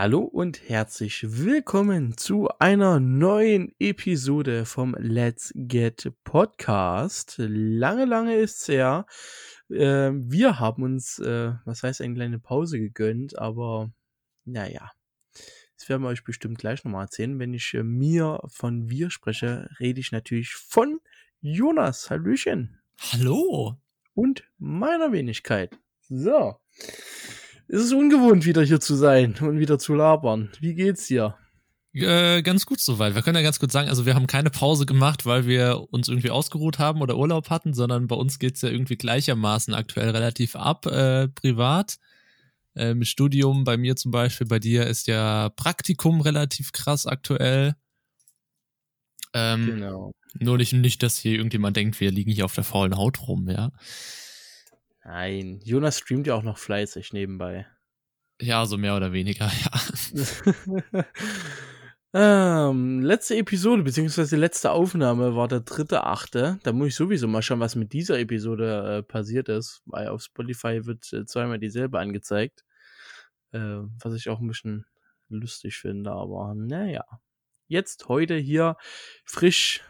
Hallo und herzlich willkommen zu einer neuen Episode vom Let's Get Podcast. Lange, lange ist's her. Äh, wir haben uns, äh, was heißt, eine kleine Pause gegönnt, aber naja. Das werden wir euch bestimmt gleich nochmal erzählen. Wenn ich äh, mir von wir spreche, rede ich natürlich von Jonas. Hallöchen. Hallo. Und meiner Wenigkeit. So. Es ist ungewohnt, wieder hier zu sein und wieder zu labern. Wie geht's dir? Äh, ganz gut soweit. Wir können ja ganz kurz sagen, also wir haben keine Pause gemacht, weil wir uns irgendwie ausgeruht haben oder Urlaub hatten, sondern bei uns geht's ja irgendwie gleichermaßen aktuell relativ ab, äh, privat. Äh, mit Studium, bei mir zum Beispiel, bei dir ist ja Praktikum relativ krass aktuell. Ähm, genau. Nur nicht, nicht, dass hier irgendjemand denkt, wir liegen hier auf der faulen Haut rum, ja. Nein, Jonas streamt ja auch noch fleißig nebenbei. Ja, so mehr oder weniger, ja. ähm, letzte Episode, beziehungsweise letzte Aufnahme war der dritte Achte. Da muss ich sowieso mal schauen, was mit dieser Episode äh, passiert ist, weil auf Spotify wird äh, zweimal dieselbe angezeigt. Äh, was ich auch ein bisschen lustig finde, aber naja. Jetzt heute hier frisch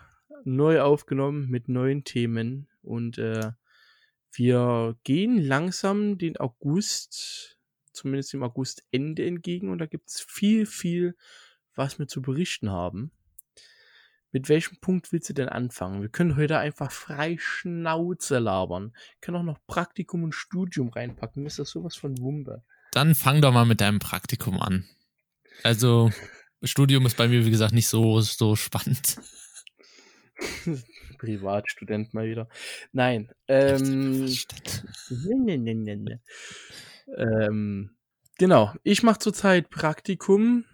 neu aufgenommen mit neuen Themen und äh, wir gehen langsam den August, zumindest dem Augustende entgegen und da gibt es viel, viel, was wir zu berichten haben. Mit welchem Punkt willst du denn anfangen? Wir können heute einfach frei Schnauze labern. Wir können auch noch Praktikum und Studium reinpacken. Ist das sowas von Wumpe? Dann fang doch mal mit deinem Praktikum an. Also, Studium ist bei mir, wie gesagt, nicht so, so spannend. Privatstudent mal wieder. Nein. Ähm, ne, ne, ne, ne. Ähm, genau. Ich mache zurzeit Praktikum.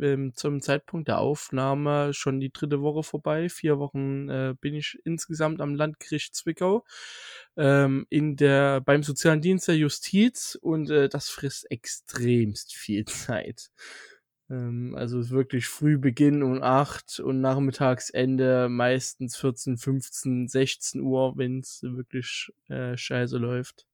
Ähm, zum Zeitpunkt der Aufnahme schon die dritte Woche vorbei. Vier Wochen äh, bin ich insgesamt am Landgericht Zwickau ähm, in der beim sozialen Dienst der Justiz und äh, das frisst extremst viel Zeit. Ähm, also wirklich früh Beginn um 8 und Nachmittagsende meistens 14, 15, 16 Uhr, wenn es wirklich äh, scheiße läuft.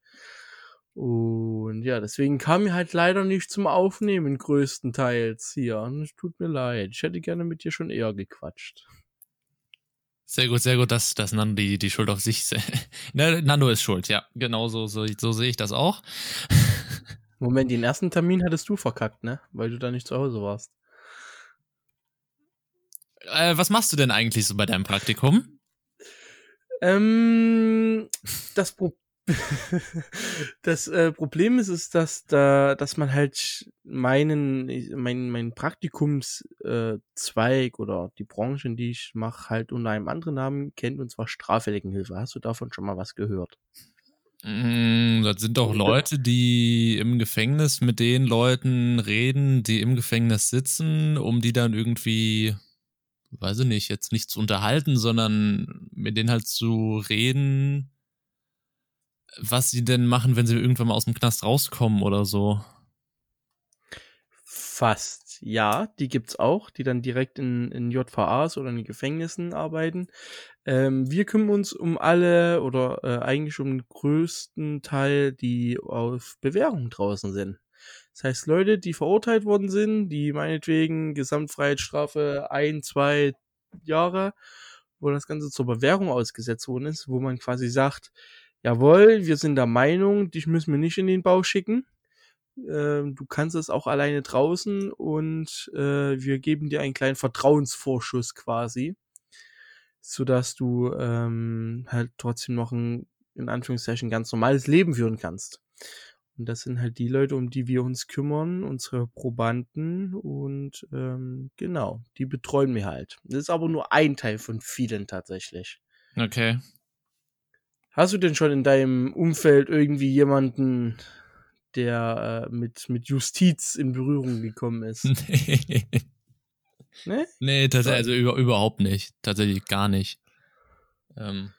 Und ja, deswegen kam mir halt leider nicht zum Aufnehmen größtenteils hier. Und es tut mir leid. Ich hätte gerne mit dir schon eher gequatscht. Sehr gut, sehr gut, dass, dass Nando die, die Schuld auf sich. ne, Nando ist schuld, ja. Genau so, so, so sehe ich das auch. Moment, den ersten Termin hattest du verkackt, ne? Weil du da nicht zu Hause warst. Äh, was machst du denn eigentlich so bei deinem Praktikum? Ähm, das, Pro das äh, Problem ist, ist, dass da, dass man halt meinen, mein, mein Praktikumszweig äh, oder die Branche, die ich mache, halt unter einem anderen Namen kennt, und zwar Straffälligenhilfe. Hast du davon schon mal was gehört? Mm, das sind doch Leute, die im Gefängnis mit den Leuten reden, die im Gefängnis sitzen, um die dann irgendwie, weiß ich nicht, jetzt nicht zu unterhalten, sondern mit denen halt zu reden, was sie denn machen, wenn sie irgendwann mal aus dem Knast rauskommen oder so. Fast, ja, die gibt's auch, die dann direkt in, in JVAs oder in Gefängnissen arbeiten. Ähm, wir kümmern uns um alle oder äh, eigentlich um den größten Teil, die auf Bewährung draußen sind. Das heißt, Leute, die verurteilt worden sind, die meinetwegen Gesamtfreiheitsstrafe ein, zwei Jahre, wo das Ganze zur Bewährung ausgesetzt worden ist, wo man quasi sagt, jawohl, wir sind der Meinung, dich müssen wir nicht in den Bau schicken. Ähm, du kannst es auch alleine draußen und äh, wir geben dir einen kleinen Vertrauensvorschuss quasi sodass du ähm, halt trotzdem noch ein, in Anführungszeichen, ganz normales Leben führen kannst. Und das sind halt die Leute, um die wir uns kümmern, unsere Probanden und ähm, genau, die betreuen wir halt. Das ist aber nur ein Teil von vielen tatsächlich. Okay. Hast du denn schon in deinem Umfeld irgendwie jemanden, der äh, mit, mit Justiz in Berührung gekommen ist? Nee. Ne? Nee, tatsächlich, also über, überhaupt nicht. Tatsächlich gar nicht. Ähm,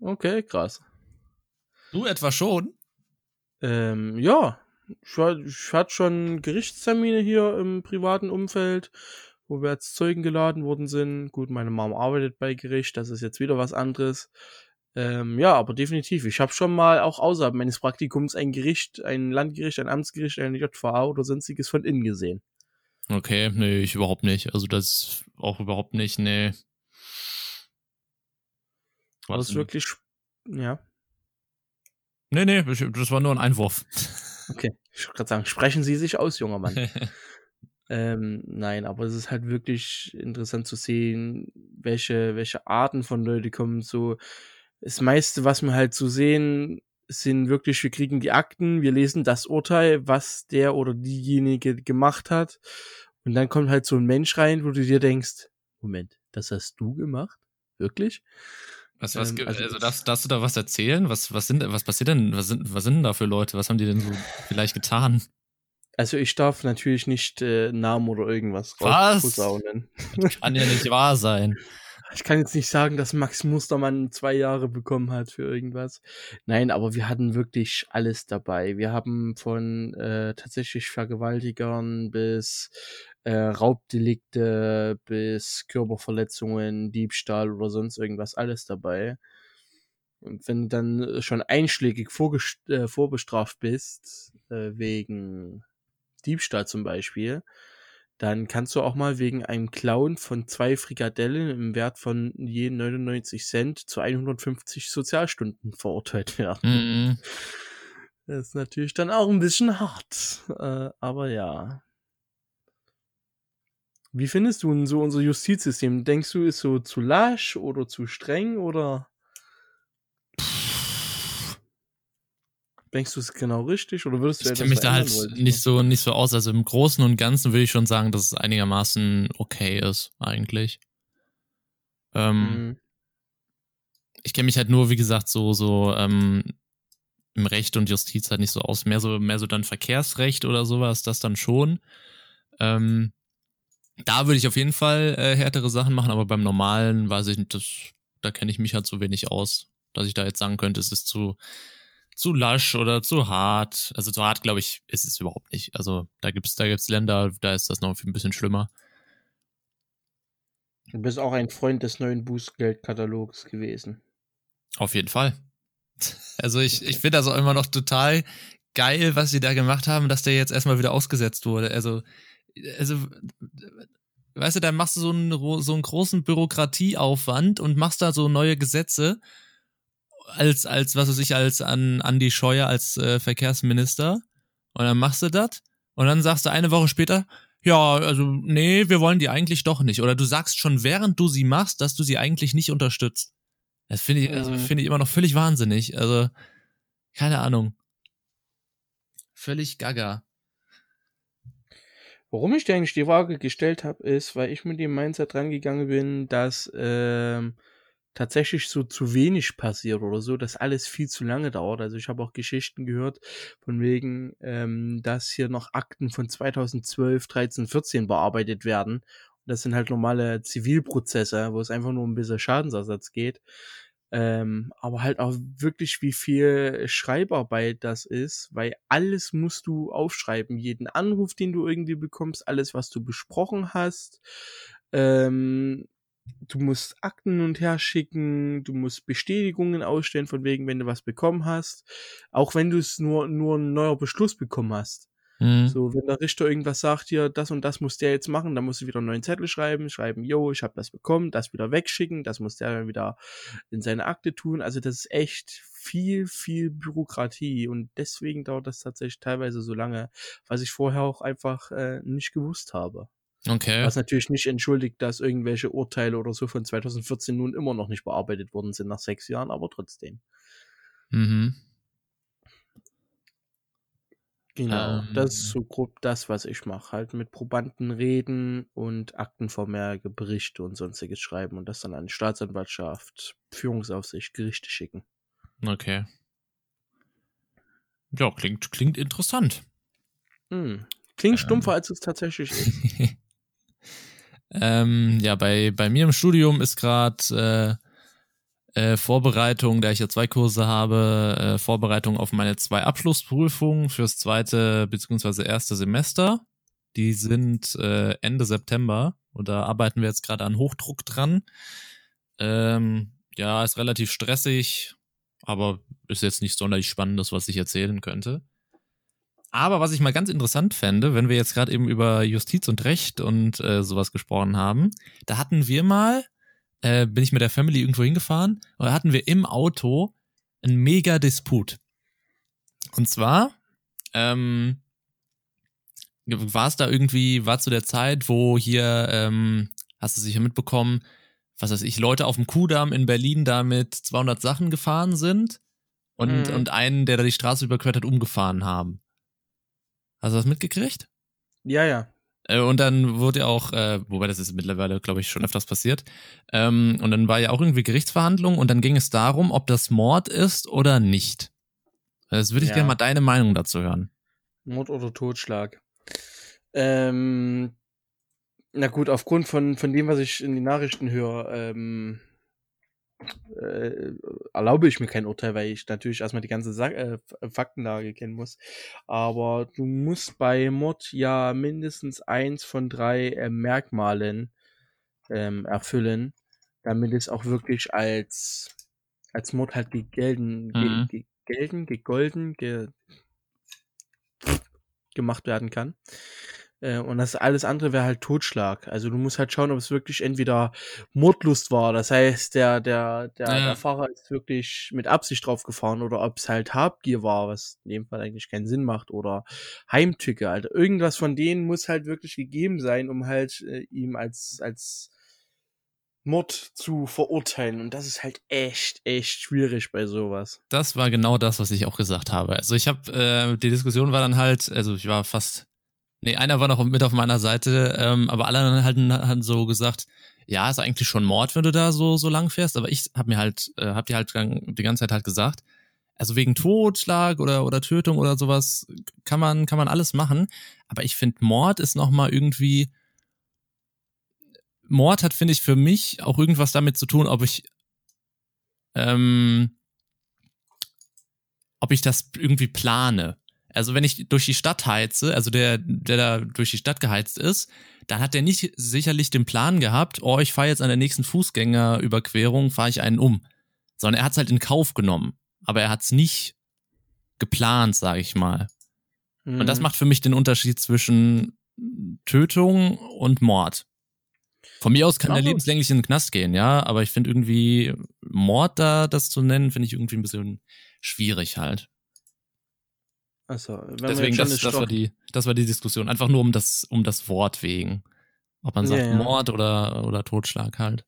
okay, krass. Du etwa schon? Ähm, ja. Ich, ich hatte schon Gerichtstermine hier im privaten Umfeld, wo wir als Zeugen geladen worden sind. Gut, meine Mom arbeitet bei Gericht, das ist jetzt wieder was anderes. Ähm, ja, aber definitiv. Ich habe schon mal auch außerhalb meines Praktikums ein Gericht, ein Landgericht, ein Amtsgericht, ein JVA oder sonstiges von innen gesehen. Okay, nee, ich überhaupt nicht. Also das auch überhaupt nicht, nee. War das wirklich, ja. Nee, nee, das war nur ein Einwurf. Okay, ich wollte gerade sagen, sprechen Sie sich aus, junger Mann. ähm, nein, aber es ist halt wirklich interessant zu sehen, welche, welche Arten von Leute kommen. So, das meiste, was wir halt so sehen, sind wirklich, wir kriegen die Akten, wir lesen das Urteil, was der oder diejenige gemacht hat. Und dann kommt halt so ein Mensch rein, wo du dir denkst, Moment, das hast du gemacht? Wirklich? Was, was, ähm, also, also darfst, darfst, du da was erzählen? Was, was, sind, was passiert denn? Was sind, was sind denn da für Leute? Was haben die denn so vielleicht getan? Also ich darf natürlich nicht äh, Namen oder irgendwas rausposaunen. Kann ja nicht wahr sein. Ich kann jetzt nicht sagen, dass Max Mustermann zwei Jahre bekommen hat für irgendwas. Nein, aber wir hatten wirklich alles dabei. Wir haben von äh, tatsächlich Vergewaltigern bis äh, Raubdelikte bis Körperverletzungen, Diebstahl oder sonst irgendwas, alles dabei. Und wenn du dann schon einschlägig äh, vorbestraft bist, äh, wegen Diebstahl zum Beispiel, dann kannst du auch mal wegen einem Clown von zwei Frikadellen im Wert von je 99 Cent zu 150 Sozialstunden verurteilt werden. Mhm. Das ist natürlich dann auch ein bisschen hart. Äh, aber ja. Wie findest du denn so unser Justizsystem? Denkst du, ist so zu lasch oder zu streng oder? Denkst du es genau richtig oder würdest du Ich kenne mich da halt wolltest, nicht so nicht so aus. Also im Großen und Ganzen würde ich schon sagen, dass es einigermaßen okay ist eigentlich. Ähm, mhm. Ich kenne mich halt nur, wie gesagt, so so ähm, im Recht und Justiz halt nicht so aus. Mehr so mehr so dann Verkehrsrecht oder sowas, das dann schon. Ähm, da würde ich auf jeden Fall äh, härtere Sachen machen, aber beim normalen weiß ich nicht, das, da kenne ich mich halt so wenig aus, dass ich da jetzt sagen könnte, es ist zu, zu lasch oder zu hart. Also zu hart, glaube ich, ist es überhaupt nicht. Also da gibt's da gibt's Länder, da ist das noch ein bisschen schlimmer. Du bist auch ein Freund des neuen Bußgeldkatalogs gewesen. Auf jeden Fall. Also ich, ich finde das auch immer noch total geil, was sie da gemacht haben, dass der jetzt erstmal wieder ausgesetzt wurde. Also also, weißt du, dann machst du so einen, so einen großen Bürokratieaufwand und machst da so neue Gesetze als, als, was weiß ich, als an Andi Scheuer als äh, Verkehrsminister. Und dann machst du das und dann sagst du eine Woche später, ja, also, nee, wir wollen die eigentlich doch nicht. Oder du sagst schon, während du sie machst, dass du sie eigentlich nicht unterstützt. Das finde ich, also, mhm. finde ich immer noch völlig wahnsinnig. Also, keine Ahnung. Völlig gaga. Warum ich dir eigentlich die Frage gestellt habe, ist, weil ich mit dem Mindset rangegangen bin, dass ähm, tatsächlich so zu wenig passiert oder so, dass alles viel zu lange dauert. Also ich habe auch Geschichten gehört von wegen, ähm, dass hier noch Akten von 2012, 13, 14 bearbeitet werden. Und das sind halt normale Zivilprozesse, wo es einfach nur um ein bisschen Schadensersatz geht. Ähm, aber halt auch wirklich, wie viel Schreibarbeit das ist, weil alles musst du aufschreiben. Jeden Anruf, den du irgendwie bekommst, alles, was du besprochen hast. Ähm, du musst Akten und her schicken, du musst Bestätigungen ausstellen, von wegen, wenn du was bekommen hast. Auch wenn du es nur, nur ein neuer Beschluss bekommen hast. Mhm. So, wenn der Richter irgendwas sagt, hier, das und das muss der jetzt machen, dann musst du wieder einen neuen Zettel schreiben, schreiben, yo, ich habe das bekommen, das wieder wegschicken, das muss der wieder in seine Akte tun. Also das ist echt viel, viel Bürokratie und deswegen dauert das tatsächlich teilweise so lange, was ich vorher auch einfach äh, nicht gewusst habe. Okay. Was natürlich nicht entschuldigt, dass irgendwelche Urteile oder so von 2014 nun immer noch nicht bearbeitet worden sind nach sechs Jahren, aber trotzdem. Mhm. Genau, ähm, das ist so grob das, was ich mache. Halt mit Probanden reden und Aktenvermerke, Berichte und sonstiges schreiben und das dann an die Staatsanwaltschaft, Führungsaufsicht, Gerichte schicken. Okay. Ja, klingt, klingt interessant. Hm. Klingt ähm. stumpfer, als es tatsächlich ist. ähm, ja, bei, bei mir im Studium ist gerade äh, äh, Vorbereitung, da ich ja zwei Kurse habe, äh, Vorbereitung auf meine zwei Abschlussprüfungen fürs zweite bzw. erste Semester. Die sind äh, Ende September und da arbeiten wir jetzt gerade an Hochdruck dran. Ähm, ja, ist relativ stressig, aber ist jetzt nicht sonderlich spannendes, was ich erzählen könnte. Aber was ich mal ganz interessant fände, wenn wir jetzt gerade eben über Justiz und Recht und äh, sowas gesprochen haben, da hatten wir mal, äh, bin ich mit der Family irgendwo hingefahren, und da hatten wir im Auto einen mega Disput. Und zwar ähm, war es da irgendwie, war zu der Zeit, wo hier, ähm, hast du sicher mitbekommen, was weiß ich, Leute auf dem Kudamm in Berlin da mit 200 Sachen gefahren sind und, mhm. und einen, der da die Straße überquert hat, umgefahren haben. Hast du das mitgekriegt? Ja, ja. Äh, und dann wurde ja auch, äh, wobei das ist mittlerweile, glaube ich, schon öfters passiert. Ähm, und dann war ja auch irgendwie Gerichtsverhandlung und dann ging es darum, ob das Mord ist oder nicht. Das würde ich ja. gerne mal deine Meinung dazu hören. Mord oder Totschlag. Ähm, na gut, aufgrund von, von dem, was ich in den Nachrichten höre, ähm, äh, erlaube ich mir kein Urteil, weil ich natürlich erstmal die ganze Sa äh, Faktenlage kennen muss. Aber du musst bei Mord ja mindestens eins von drei äh, Merkmalen ähm, erfüllen, damit es auch wirklich als, als Mord halt gelten, mhm. ge gelten, gegolden, ge gemacht werden kann. Äh, und das alles andere wäre halt Totschlag. Also du musst halt schauen, ob es wirklich entweder Mordlust war. Das heißt, der, der, der, ja. der Fahrer ist wirklich mit Absicht drauf gefahren oder ob es halt Habgier war, was in dem Fall eigentlich keinen Sinn macht, oder Heimtücke. Also irgendwas von denen muss halt wirklich gegeben sein, um halt äh, ihm als, als Mord zu verurteilen. Und das ist halt echt, echt schwierig bei sowas. Das war genau das, was ich auch gesagt habe. Also ich habe, äh, die Diskussion war dann halt, also ich war fast Nee, einer war noch mit auf meiner Seite, ähm, aber alle hatten, hatten so gesagt, ja, ist eigentlich schon Mord, wenn du da so, so lang fährst. Aber ich hab mir halt, äh, hab dir halt die ganze Zeit halt gesagt, also wegen Totschlag oder, oder Tötung oder sowas kann man, kann man alles machen. Aber ich finde, Mord ist nochmal irgendwie, Mord hat, finde ich, für mich auch irgendwas damit zu tun, ob ich, ähm, ob ich das irgendwie plane. Also wenn ich durch die Stadt heize, also der, der da durch die Stadt geheizt ist, dann hat der nicht sicherlich den Plan gehabt, oh, ich fahre jetzt an der nächsten Fußgängerüberquerung, fahre ich einen um. Sondern er hat es halt in Kauf genommen. Aber er hat es nicht geplant, sage ich mal. Mhm. Und das mhm. macht für mich den Unterschied zwischen Tötung und Mord. Von mir aus kann ja, er lebenslänglich in den Knast gehen, ja, aber ich finde irgendwie Mord da das zu nennen, finde ich irgendwie ein bisschen schwierig halt. Also, Deswegen, das, das, war die, das war die Diskussion. Einfach nur um das, um das Wort wegen. Ob man sagt ja, ja. Mord oder, oder Totschlag halt.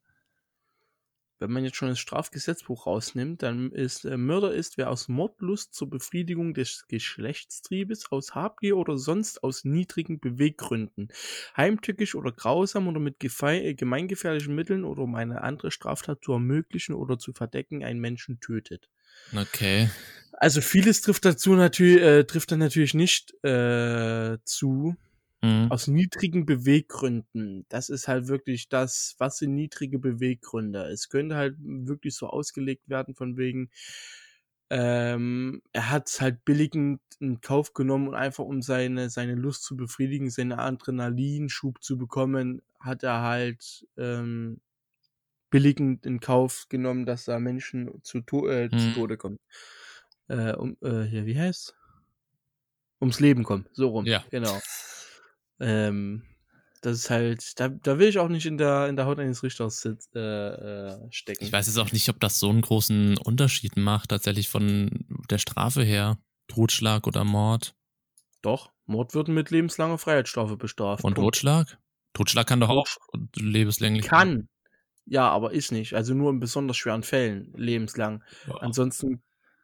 Wenn man jetzt schon das Strafgesetzbuch rausnimmt, dann ist äh, Mörder ist, wer aus Mordlust zur Befriedigung des Geschlechtstriebes, aus Habgier oder sonst aus niedrigen Beweggründen, heimtückisch oder grausam oder mit äh, gemeingefährlichen Mitteln oder um eine andere Straftat zu ermöglichen oder zu verdecken einen Menschen tötet. Okay. Also vieles trifft dazu natürlich, äh, trifft dann natürlich nicht äh, zu. Mhm. Aus niedrigen Beweggründen. Das ist halt wirklich das, was sind niedrige Beweggründe. Es könnte halt wirklich so ausgelegt werden von wegen, ähm, er hat es halt billigend in Kauf genommen und einfach um seine, seine Lust zu befriedigen, seinen Adrenalinschub zu bekommen, hat er halt ähm, billigend in Kauf genommen, dass da Menschen zu, to äh, mhm. zu Tode kommen äh, um, äh, ja, wie heißt Ums Leben kommen, so rum. Ja. Genau. Ähm, das ist halt, da, da will ich auch nicht in der, in der Haut eines Richters äh, äh, stecken. Ich weiß jetzt auch nicht, ob das so einen großen Unterschied macht, tatsächlich von der Strafe her. Totschlag oder Mord. Doch, Mord wird mit lebenslanger Freiheitsstrafe bestraft. Und Totschlag? Totschlag kann doch auch lebenslänglich. Kann. Ja, aber ist nicht. Also nur in besonders schweren Fällen lebenslang. Ja. Ansonsten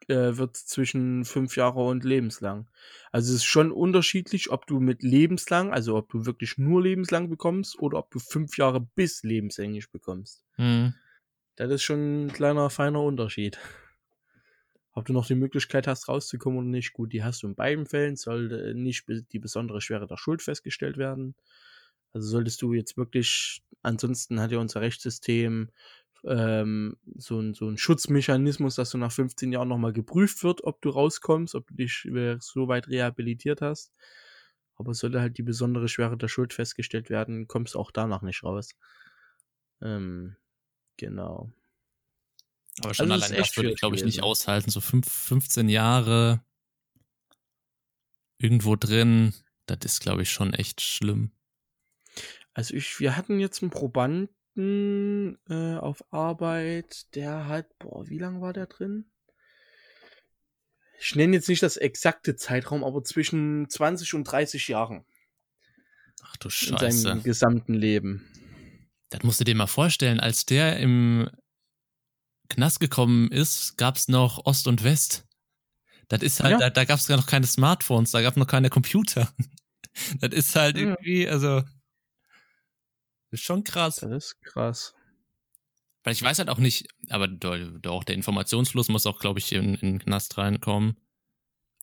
äh, wird zwischen fünf Jahre und lebenslang. Also es ist schon unterschiedlich, ob du mit lebenslang, also ob du wirklich nur lebenslang bekommst oder ob du fünf Jahre bis lebenslänglich bekommst. Mhm. Das ist schon ein kleiner, feiner Unterschied. Ob du noch die Möglichkeit hast, rauszukommen oder nicht, gut, die hast du in beiden Fällen, sollte nicht die besondere Schwere der Schuld festgestellt werden. Also solltest du jetzt wirklich, ansonsten hat ja unser Rechtssystem ähm, so, ein, so ein Schutzmechanismus, dass du nach 15 Jahren nochmal geprüft wird, ob du rauskommst, ob du dich so weit rehabilitiert hast. Aber sollte halt die besondere Schwere der Schuld festgestellt werden, kommst du auch danach nicht raus. Ähm, genau. Aber schon also allein das würde ich, glaube ich, nicht aushalten. So fünf, 15 Jahre irgendwo drin. Das ist, glaube ich, schon echt schlimm. Also ich, wir hatten jetzt einen Probanden äh, auf Arbeit, der hat, boah, wie lang war der drin? Ich nenne jetzt nicht das exakte Zeitraum, aber zwischen 20 und 30 Jahren. Ach du In Scheiße. seinem gesamten Leben. Das musst du dir mal vorstellen, als der im Knast gekommen ist, gab's noch Ost und West. Das ist halt, Ja. da, da gab's gar noch keine Smartphones, da gab noch keine Computer. Das ist halt Ja. irgendwie, also, ist schon krass. Das ist krass. Weil ich weiß halt auch nicht, aber do- doch, der Informationsfluss muss auch, glaube ich, in, in den Knast reinkommen.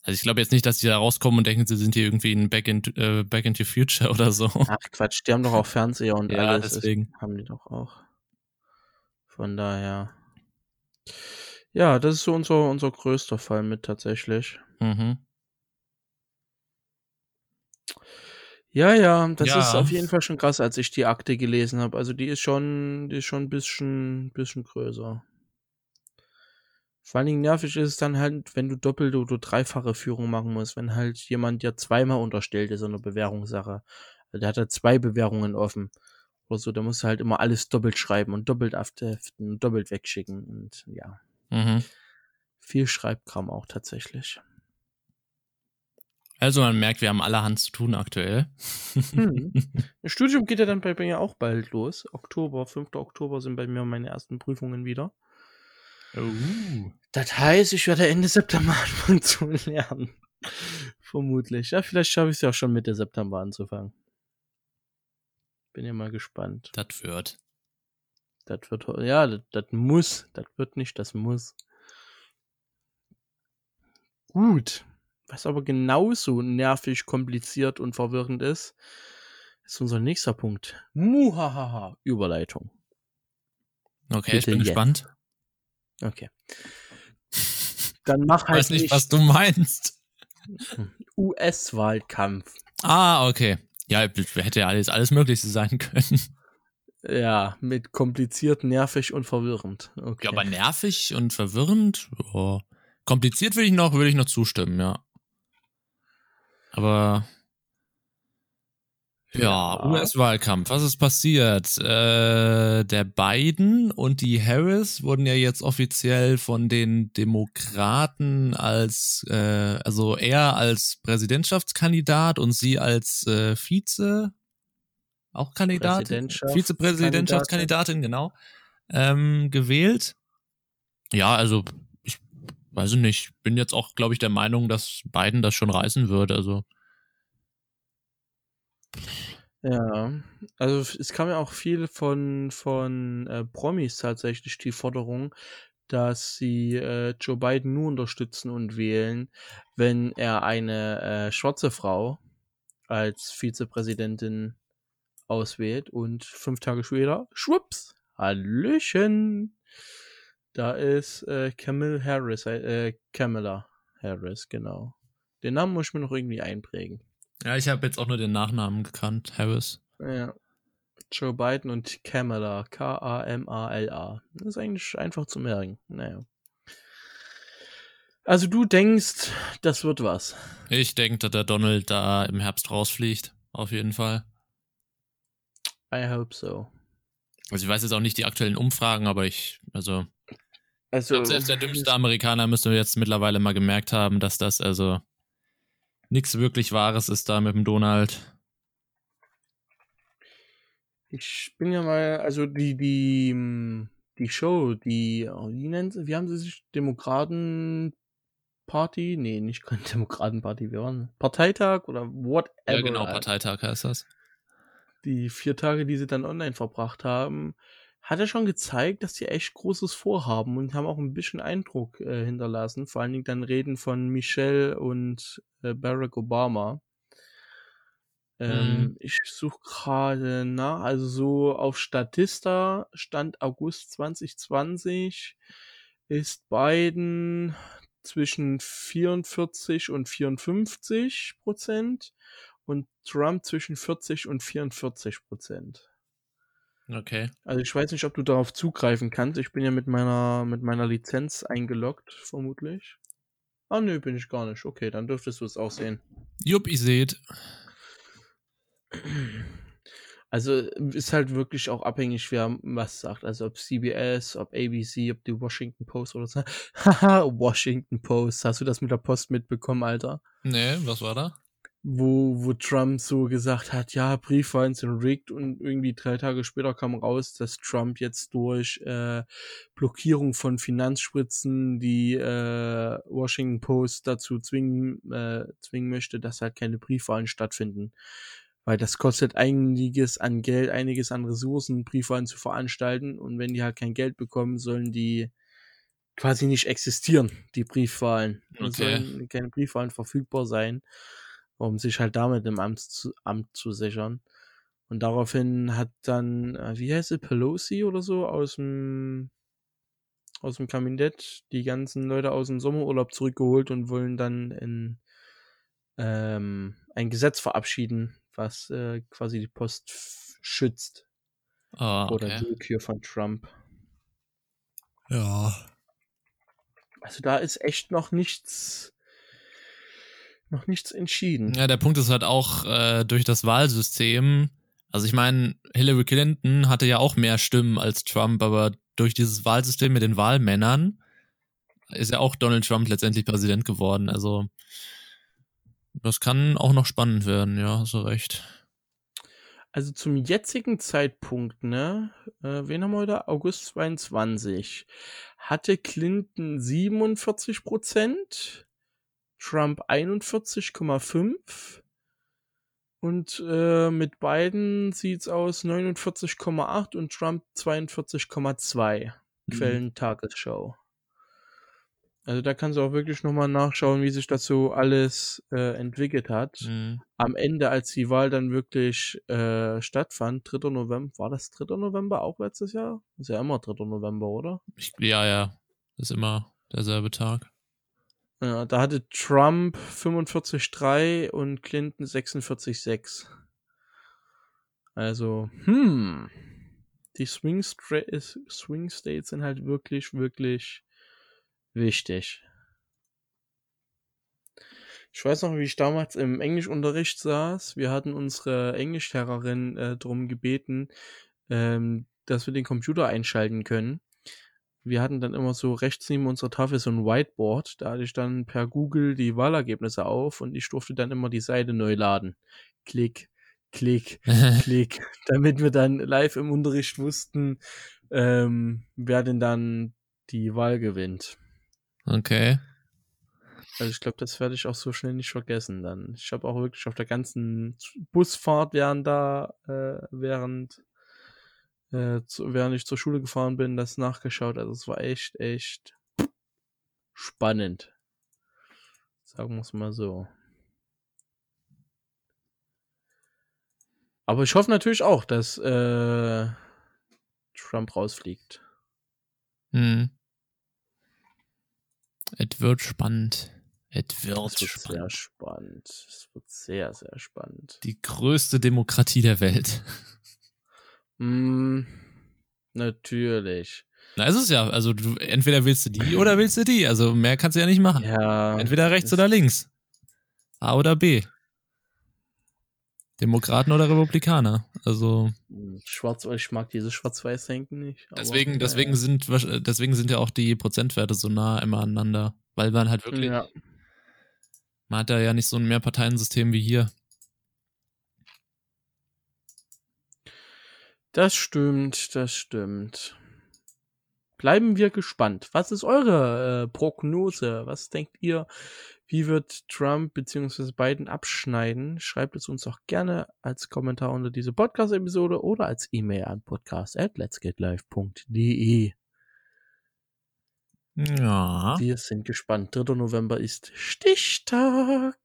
Also ich glaube jetzt nicht, dass die da rauskommen und denken, sie sind hier irgendwie in Back, in, äh, Back into Future oder so. Ach Quatsch, die haben doch auch Fernseher und Ja, alles. deswegen. Haben die doch auch. Von daher. Ja, das ist so unser, unser größter Fall mit tatsächlich. Mhm. Ja, ja, das Ja. ist auf jeden Fall schon krass, als ich die Akte gelesen habe. Also die ist schon, die ist schon ein bisschen, bisschen größer. Vor allen Dingen nervig ist es dann halt, wenn du doppelte oder dreifache Führung machen musst, wenn halt jemand dir zweimal unterstellt ist in einer Bewährungssache. Also der hat da zwei Bewährungen offen. Oder so, da musst du halt immer alles doppelt schreiben und doppelt abheften und doppelt wegschicken. Und ja, Mhm. viel Schreibkram auch tatsächlich. Also man merkt, wir haben allerhand zu tun aktuell. Hm. Das Studium geht ja dann bei mir auch bald los. Oktober, 5. Oktober sind bei mir meine ersten Prüfungen wieder. Oh. Das heißt, ich werde Ende September anfangen zu lernen. Vermutlich. Ja, vielleicht schaffe ich es ja auch schon Mitte September anzufangen. Bin ja mal gespannt. Das wird. Das wird, ja, das muss. Das wird nicht, das muss. Gut. Was aber genauso nervig, kompliziert und verwirrend ist, ist unser nächster Punkt. Muhahaha. Überleitung. Okay, ich Bitte bin jetzt. gespannt. Okay. Dann mach Ich halt weiß nicht, was du meinst. US-Wahlkampf. Ah, okay. Ja, hätte ja alles, alles Mögliche sein können. Ja, mit kompliziert, nervig und verwirrend. Okay. Ja, aber nervig und verwirrend. Ja. Kompliziert würde ich noch, würde ich noch zustimmen, ja. Aber ja. US-Wahlkampf. Was ist passiert? Äh, der Biden und die Harris wurden ja jetzt offiziell von den Demokraten als, äh, also er als Präsidentschaftskandidat und sie als äh, Vize, auch Kandidat, Präsidentschaft- Vizepräsidentschaftskandidatin, genau, ähm, gewählt. Ja, also ich weiß nicht, bin jetzt auch, glaube ich, der Meinung, dass Biden das schon reißen wird. Also Ja, also es kam ja auch viel von, von äh, Promis tatsächlich die Forderung, dass sie äh, Joe Biden nur unterstützen und wählen, wenn er eine äh, schwarze Frau als Vizepräsidentin auswählt und fünf Tage später, schwupps, Hallöchen, da ist äh, Camille Harris, äh, Kamala Harris, genau. Den Namen muss ich mir noch irgendwie einprägen. ja, ich habe jetzt auch nur den Nachnamen gekannt, Harris. Ja. Joe Biden und Kamala. K-A-M-A-L-A. Das ist eigentlich einfach zu merken. Naja. Also du denkst, das wird was. Ich denke, dass der Donald da im Herbst rausfliegt, auf jeden Fall. I hope so. Also ich weiß jetzt auch nicht die aktuellen Umfragen, aber ich, also ich Also, glaube, selbst der dümmste Amerikaner müsste jetzt mittlerweile mal gemerkt haben, dass das also nichts wirklich Wahres ist da mit dem Donald. ich bin ja mal, also die, die, hm, die Show, die, oh, wie nennt sie, wie haben sie sich? Demokraten Party? Nee, nicht Demokratenparty, wir waren Parteitag oder whatever. Ja, genau. Parteitag heißt das. die vier Tage, die sie dann online verbracht haben, hat er schon gezeigt, dass sie echt Großes vorhaben und haben auch ein bisschen Eindruck äh, hinterlassen. Vor allen Dingen dann Reden von Michelle und äh, Barack Obama. Ähm, Mhm. Ich suche gerade nach, also so auf Statista stand August 2020 ist Biden zwischen 44 und 54 Prozent und Trump zwischen 40 und 44 Prozent. Okay. Also ich weiß nicht, ob du darauf zugreifen kannst. Ich bin ja mit meiner mit meiner Lizenz eingeloggt, vermutlich. Ah, nö, bin ich gar nicht. Okay, dann dürftest du es auch sehen. Jupp, ich seht. Also ist halt wirklich auch abhängig, wer was sagt. Also ob CBS, ob ABC, ob die Washington Post oder so. Haha, Washington Post. Hast du das mit der Post mitbekommen, Alter? Nee, was war da? Wo, wo Trump so gesagt hat, ja, Briefwahlen sind rigged und irgendwie drei Tage später kam raus, dass Trump jetzt durch äh, Blockierung von Finanzspritzen die äh, Washington Post dazu zwingen, äh, zwingen möchte, dass halt keine Briefwahlen stattfinden weil das kostet einiges an Geld, einiges an Ressourcen, Briefwahlen zu veranstalten und wenn die halt kein Geld bekommen, sollen die quasi nicht existieren, die Briefwahlen. Okay. Sollen keine Briefwahlen verfügbar sein, um sich halt damit im Amt zu, Amt zu sichern. Und daraufhin hat dann, äh, wie heißt sie, Pelosi oder so aus dem aus dem Kabinett die ganzen Leute aus dem Sommerurlaub zurückgeholt und wollen dann in, ähm, ein Gesetz verabschieden, was äh, quasi die Post schützt. Oh, okay. Oder die Willkür von Trump. Ja. Also da ist echt noch nichts noch nichts entschieden. Ja, der Punkt ist halt auch äh, durch das Wahlsystem. Also ich meine, Hillary Clinton hatte ja auch mehr Stimmen als Trump, aber durch dieses Wahlsystem mit den Wahlmännern ist ja auch Donald Trump letztendlich Präsident geworden. Also das kann auch noch spannend werden, ja, hast du recht. Also zum jetzigen Zeitpunkt, ne, äh, wen haben wir heute? August 22. Hatte Clinton 47 Prozent, Trump 41,5 und äh, mit beiden sieht's aus 49,8 und Trump 42,2. Mhm. Quellen Tagesschau. Also da kannst du auch wirklich nochmal nachschauen, wie sich das so alles äh, entwickelt hat. Mhm. Am Ende, als die Wahl dann wirklich äh, stattfand, 3. November, war das 3. November auch letztes Jahr? Ist ja immer 3. November, oder? Ich, ja, ja. Ist immer derselbe Tag. Ja, da hatte Trump 45,3 und Clinton 46,6. Also, hm. Die Swing, Swing States sind halt wirklich, wirklich wichtig. Ich weiß noch, wie ich damals im Englischunterricht saß. Wir hatten unsere Englischlehrerin äh, darum gebeten, ähm, dass wir den Computer einschalten können. Wir hatten dann immer so rechts neben unserer Tafel so ein Whiteboard. Da hatte ich dann per Google die Wahlergebnisse auf und ich durfte dann immer die Seite neu laden. Klick, klick, klick. Damit wir dann live im Unterricht wussten, ähm, wer denn dann die Wahl gewinnt. Okay. Also ich glaube, das werde ich auch so schnell nicht vergessen dann. Ich habe auch wirklich auf der ganzen Busfahrt während da, äh, während, äh, zu, während ich zur Schule gefahren bin, das nachgeschaut. Also es war echt, echt spannend. Sagen wir es mal so. Aber ich hoffe natürlich auch, dass äh, Trump rausfliegt. Hm. Es wird spannend. Es wird, es wird spannend. sehr spannend. Es wird sehr, sehr spannend. Die größte Demokratie der Welt. Mm, natürlich. Na, ist es ja. Also du, entweder willst du die oder willst du die. Also mehr kannst du ja nicht machen. Ja. Entweder rechts oder links. A oder B. Demokraten oder Republikaner. Also. Schwarz, ich mag diese Schwarz-Weiß-Denken nicht. Deswegen, deswegen sind, deswegen sind ja auch die Prozentwerte so nah immer aneinander. Weil man halt wirklich. Ja. Man hat da ja nicht so ein Mehrparteiensystem wie hier. Das stimmt, das stimmt. Bleiben wir gespannt. Was ist eure äh, Prognose? Was denkt ihr? Wie wird Trump bzw. Biden abschneiden? Schreibt es uns auch gerne als Kommentar unter diese Podcast-Episode oder als E-Mail an podcast.letsgetlive.de. Ja. Wir sind gespannt. 3. November ist Stichtag.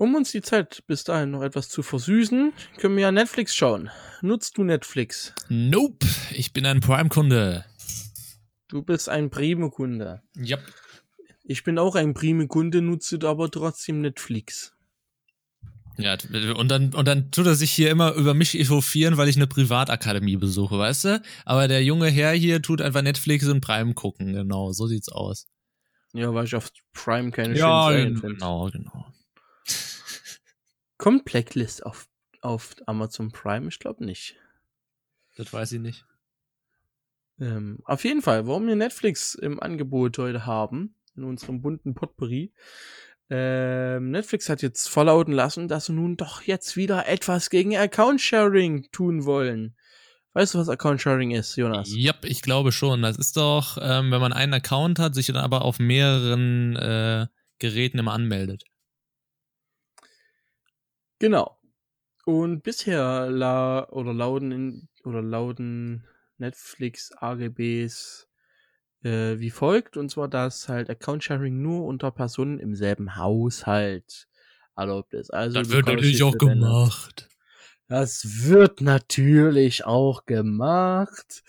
Um uns die Zeit bis dahin noch etwas zu versüßen, können wir ja Netflix schauen. Nutzt du Netflix? Nope, ich bin ein Prime-Kunde. Du bist ein Prime-Kunde. Yep. Ich bin auch ein Prime-Kunde, nutze aber trotzdem Netflix. Ja, und dann, und dann tut er sich hier immer über mich echauffieren, weil ich eine Privatakademie besuche, weißt du? Aber der junge Herr hier tut einfach Netflix und Prime gucken, genau, so sieht's aus. Ja, weil ich auf Prime keine ja, schönen Serien finde. genau, genau. Kommt Blacklist auf, auf Amazon Prime? Ich glaube nicht. Das weiß ich nicht. Ähm, auf jeden Fall, warum wir Netflix im Angebot heute haben, in unserem bunten Potpourri. Ähm, Netflix hat jetzt verlauten lassen, dass sie nun doch jetzt wieder etwas gegen Account Sharing tun wollen. Weißt du, was Account Sharing ist, Jonas? Ja, ich glaube schon. Das ist doch, ähm, wenn man einen Account hat, sich dann aber auf mehreren äh, Geräten immer anmeldet. Genau. Und bisher la oder lauten in, oder lauten Netflix AGBs äh, wie folgt, und zwar, dass halt Account Sharing nur unter Personen im selben Haushalt erlaubt ist. Also das wird natürlich auch gemacht. Das wird natürlich auch gemacht.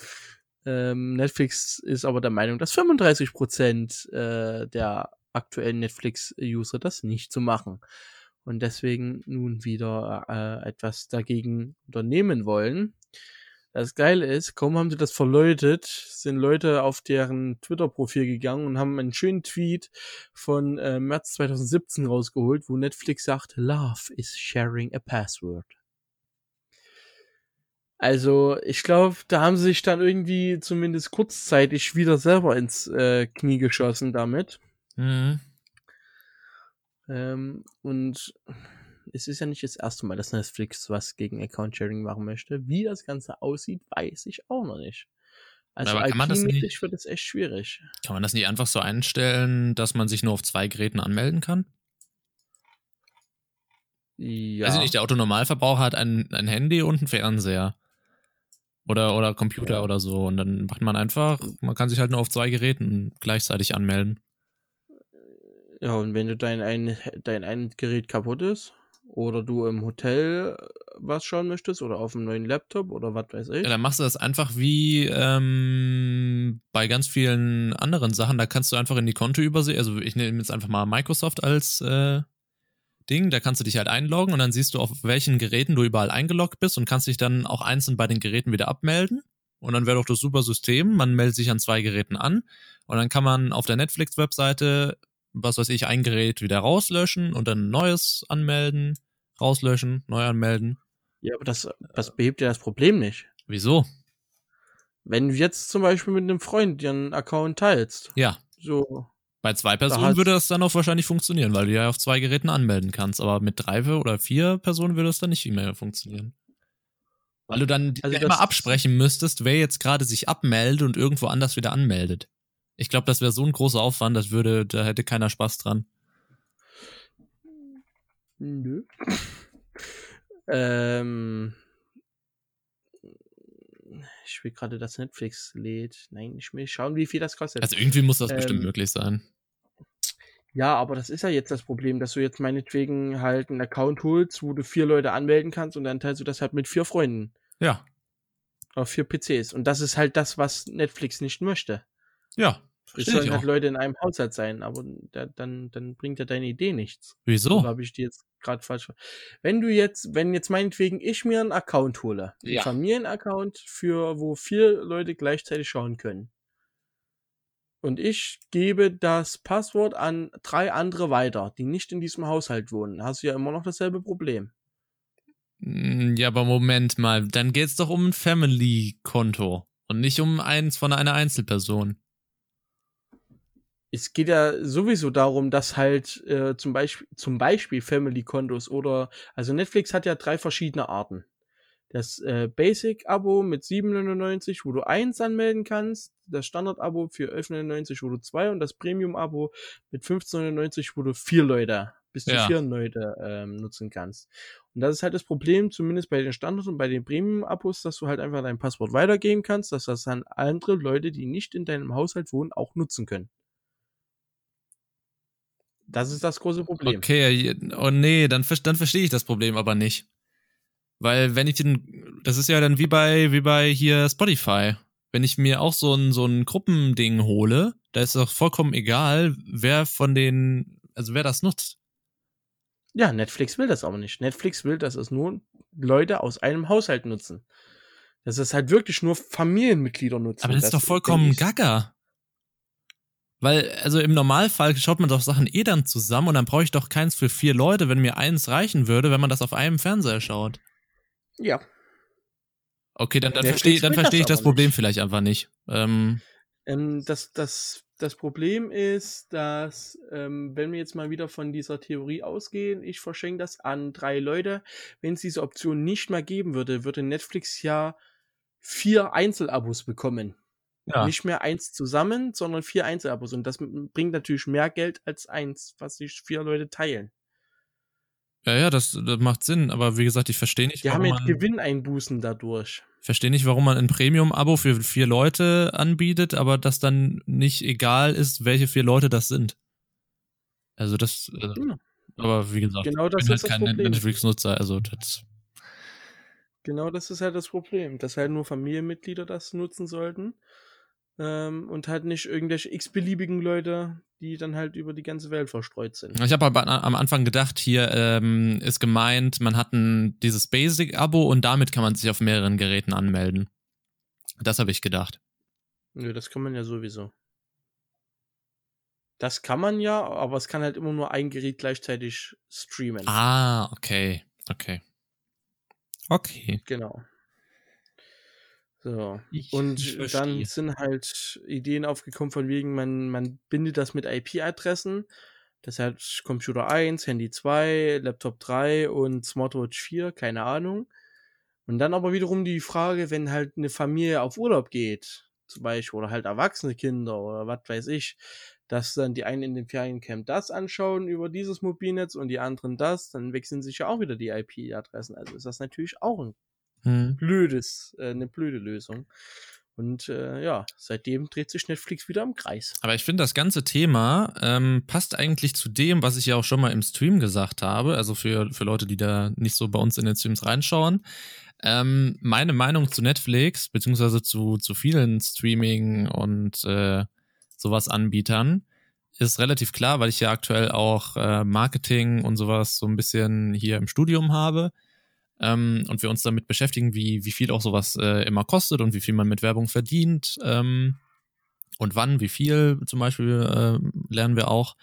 Ähm, Netflix ist aber der Meinung, dass 35% äh, der aktuellen Netflix-User das nicht zu machen. Und deswegen nun wieder äh, etwas dagegen unternehmen wollen. Das Geile ist, kaum haben sie das verläutet, sind Leute auf deren Twitter-Profil gegangen und haben einen schönen Tweet von äh, März 2017 rausgeholt, wo Netflix sagt, Love is sharing a password. Also, ich glaube, da haben sie sich dann irgendwie zumindest kurzzeitig wieder selber ins äh, Knie geschossen damit. Mhm. Ähm, und es ist ja nicht das erste Mal, dass Netflix was gegen Account Sharing machen möchte. Wie das Ganze aussieht, weiß ich auch noch nicht. Also Aber kann man das nicht- wird es echt schwierig. Kann man das nicht einfach so einstellen, dass man sich nur auf zwei Geräten anmelden kann? Ja. Weiß ich nicht, der Autonormalverbraucher hat ein, ein Handy und einen Fernseher. Oder, oder Computer Ja. oder so. Und dann macht man einfach, man kann sich halt nur auf zwei Geräten gleichzeitig anmelden. Ja, und wenn du dein ein, dein ein Gerät kaputt ist, oder du im Hotel was schauen möchtest, oder auf einem neuen Laptop, oder was weiß ich. Ja, dann machst du das einfach wie ähm, bei ganz vielen anderen Sachen. Da kannst du einfach in die Kontoübersicht, also ich nehme jetzt einfach mal Microsoft als äh, Ding, da kannst du dich halt einloggen und dann siehst du, auf welchen Geräten du überall eingeloggt bist und kannst dich dann auch einzeln bei den Geräten wieder abmelden. Und dann wäre doch das super System. Man meldet sich an zwei Geräten an und dann kann man auf der Netflix-Webseite, was weiß ich, ein Gerät wieder rauslöschen und dann ein neues anmelden, rauslöschen, neu anmelden. Ja, aber das, das behebt ja das Problem nicht. Wieso? Wenn du jetzt zum Beispiel mit einem Freund einen Account teilst, Ja, so, Bei zwei Personen hast- würde das dann auch wahrscheinlich funktionieren, weil du ja auf zwei Geräten anmelden kannst. Aber mit drei oder vier Personen würde das dann nicht mehr funktionieren. Weil du dann Also ja immer absprechen müsstest, wer jetzt gerade sich abmeldet und irgendwo anders wieder anmeldet. Ich glaube, das wäre so ein großer Aufwand, das würde, da hätte keiner Spaß dran. Nö. ähm. Ich will gerade das Netflix lädt. Nein, ich will schauen, wie viel das kostet. Also irgendwie muss das Ähm, bestimmt möglich sein. ja, aber das ist ja jetzt das Problem, dass du jetzt meinetwegen halt einen Account holst, wo du vier Leute anmelden kannst und dann teilst du das halt mit vier Freunden Ja, auf vier PCs. Und das ist halt das, was Netflix nicht möchte. ja, Es sollen halt auch. Leute in einem Haushalt sein, aber da, dann, dann bringt ja deine Idee nichts. Wieso? Habe ich die jetzt gerade falsch Wenn du jetzt, wenn jetzt meinetwegen ich mir einen Account hole, Ja. einen Familienaccount, für wo vier Leute gleichzeitig schauen können. Und ich gebe das Passwort an drei andere weiter, die nicht in diesem Haushalt wohnen, hast du ja immer noch dasselbe Problem. Mm, Ja, aber Moment mal, dann geht's doch um ein Family-Konto und nicht um eins von einer Einzelperson. Es geht ja sowieso darum, dass halt äh, zum Beispiel zum Beispiel Family-Kontos oder also Netflix hat ja drei verschiedene Arten. Das äh, Basic-Abo mit 7,99, wo du eins anmelden kannst, das Standard-Abo für 11,99, wo du zwei und das Premium-Abo mit 15,99, wo du vier Leute, bis zu Ja. vier Leute ähm, nutzen kannst. Und das ist halt das Problem, zumindest bei den Standard- und bei den Premium-Abos, dass du halt einfach dein Passwort weitergeben kannst, dass das dann andere Leute, die nicht in deinem Haushalt wohnen, auch nutzen können. Das ist das große Problem. Okay, oh nee, dann, dann verstehe ich das Problem aber nicht. Weil wenn ich den, das ist ja dann wie bei, wie bei hier Spotify. Wenn ich mir auch so ein, so ein Gruppending hole, da ist doch vollkommen egal, wer von den, also wer das nutzt. Ja, Netflix will das aber nicht. Netflix will, dass es nur Leute aus einem Haushalt nutzen. Dass es halt wirklich nur Familienmitglieder nutzen. Aber das ist doch vollkommen gaga. Weil, also im Normalfall schaut man doch Sachen eh dann zusammen und dann brauche ich doch keins für vier Leute, wenn mir eins reichen würde, wenn man das auf einem Fernseher schaut. Ja. Okay, dann, dann verstehe dann versteh ich das Problem nicht. vielleicht einfach nicht. Ähm, ähm, das, das, das Problem ist, dass, ähm, wenn wir jetzt mal wieder von dieser Theorie ausgehen, ich verschenke das an drei Leute. Wenn es diese Option nicht mehr geben würde, würde Netflix ja vier Einzelabos bekommen. Ja. Nicht mehr eins zusammen, sondern vier Einzelabos. Und das bringt natürlich mehr Geld als eins, was sich vier Leute teilen. Ja, ja, das, das macht Sinn, aber wie gesagt, ich verstehe nicht. Die haben jetzt Gewinneinbußen dadurch. Verstehe nicht, warum man ein Premium-Abo für vier Leute anbietet, aber das dann nicht egal ist, welche vier Leute das sind. Also das, also, ja. aber wie gesagt, genau das ich bin halt kein Netflix-Nutzer, also das. Genau das ist halt das Problem, dass halt nur Familienmitglieder das nutzen sollten ähm, und halt nicht irgendwelche x-beliebigen Leute, die dann halt über die ganze Welt verstreut sind. Ich habe aber am Anfang gedacht, hier ähm, ist gemeint, man hat ein, dieses Basic-Abo und damit kann man sich auf mehreren Geräten anmelden. Das habe ich gedacht. Nö, das kann man ja sowieso. Das kann man ja, aber es kann halt immer nur ein Gerät gleichzeitig streamen. Ah, okay. Okay. Okay. Genau. So. Ich, und ich dann sind halt Ideen aufgekommen von wegen, man, man bindet das mit IP-Adressen. Das heißt Computer 1, Handy 2, Laptop 3 und Smartwatch 4, keine Ahnung. Und dann aber wiederum die Frage, wenn halt eine Familie auf Urlaub geht, zum Beispiel, oder halt erwachsene Kinder oder was weiß ich, dass dann die einen in dem Feriencamp das anschauen über dieses Mobilnetz und die anderen das, dann wechseln sich ja auch wieder die IP-Adressen. Also ist das natürlich auch ein hm. blödes, äh, eine blöde Lösung. Und äh, ja, seitdem dreht sich Netflix wieder im Kreis. Aber ich finde, das ganze Thema ähm, passt eigentlich zu dem, was ich ja auch schon mal im Stream gesagt habe. Also für, für Leute, die da nicht so bei uns in den Streams reinschauen. Ähm, meine Meinung zu Netflix, beziehungsweise zu, zu vielen Streaming- und äh, sowas Anbietern, ist relativ klar, weil ich ja aktuell auch äh, Marketing und sowas so ein bisschen hier im Studium habe ähm, und wir uns damit beschäftigen, wie, wie viel auch sowas äh, immer kostet und wie viel man mit Werbung verdient ähm, und wann, wie viel zum Beispiel äh, lernen wir auch.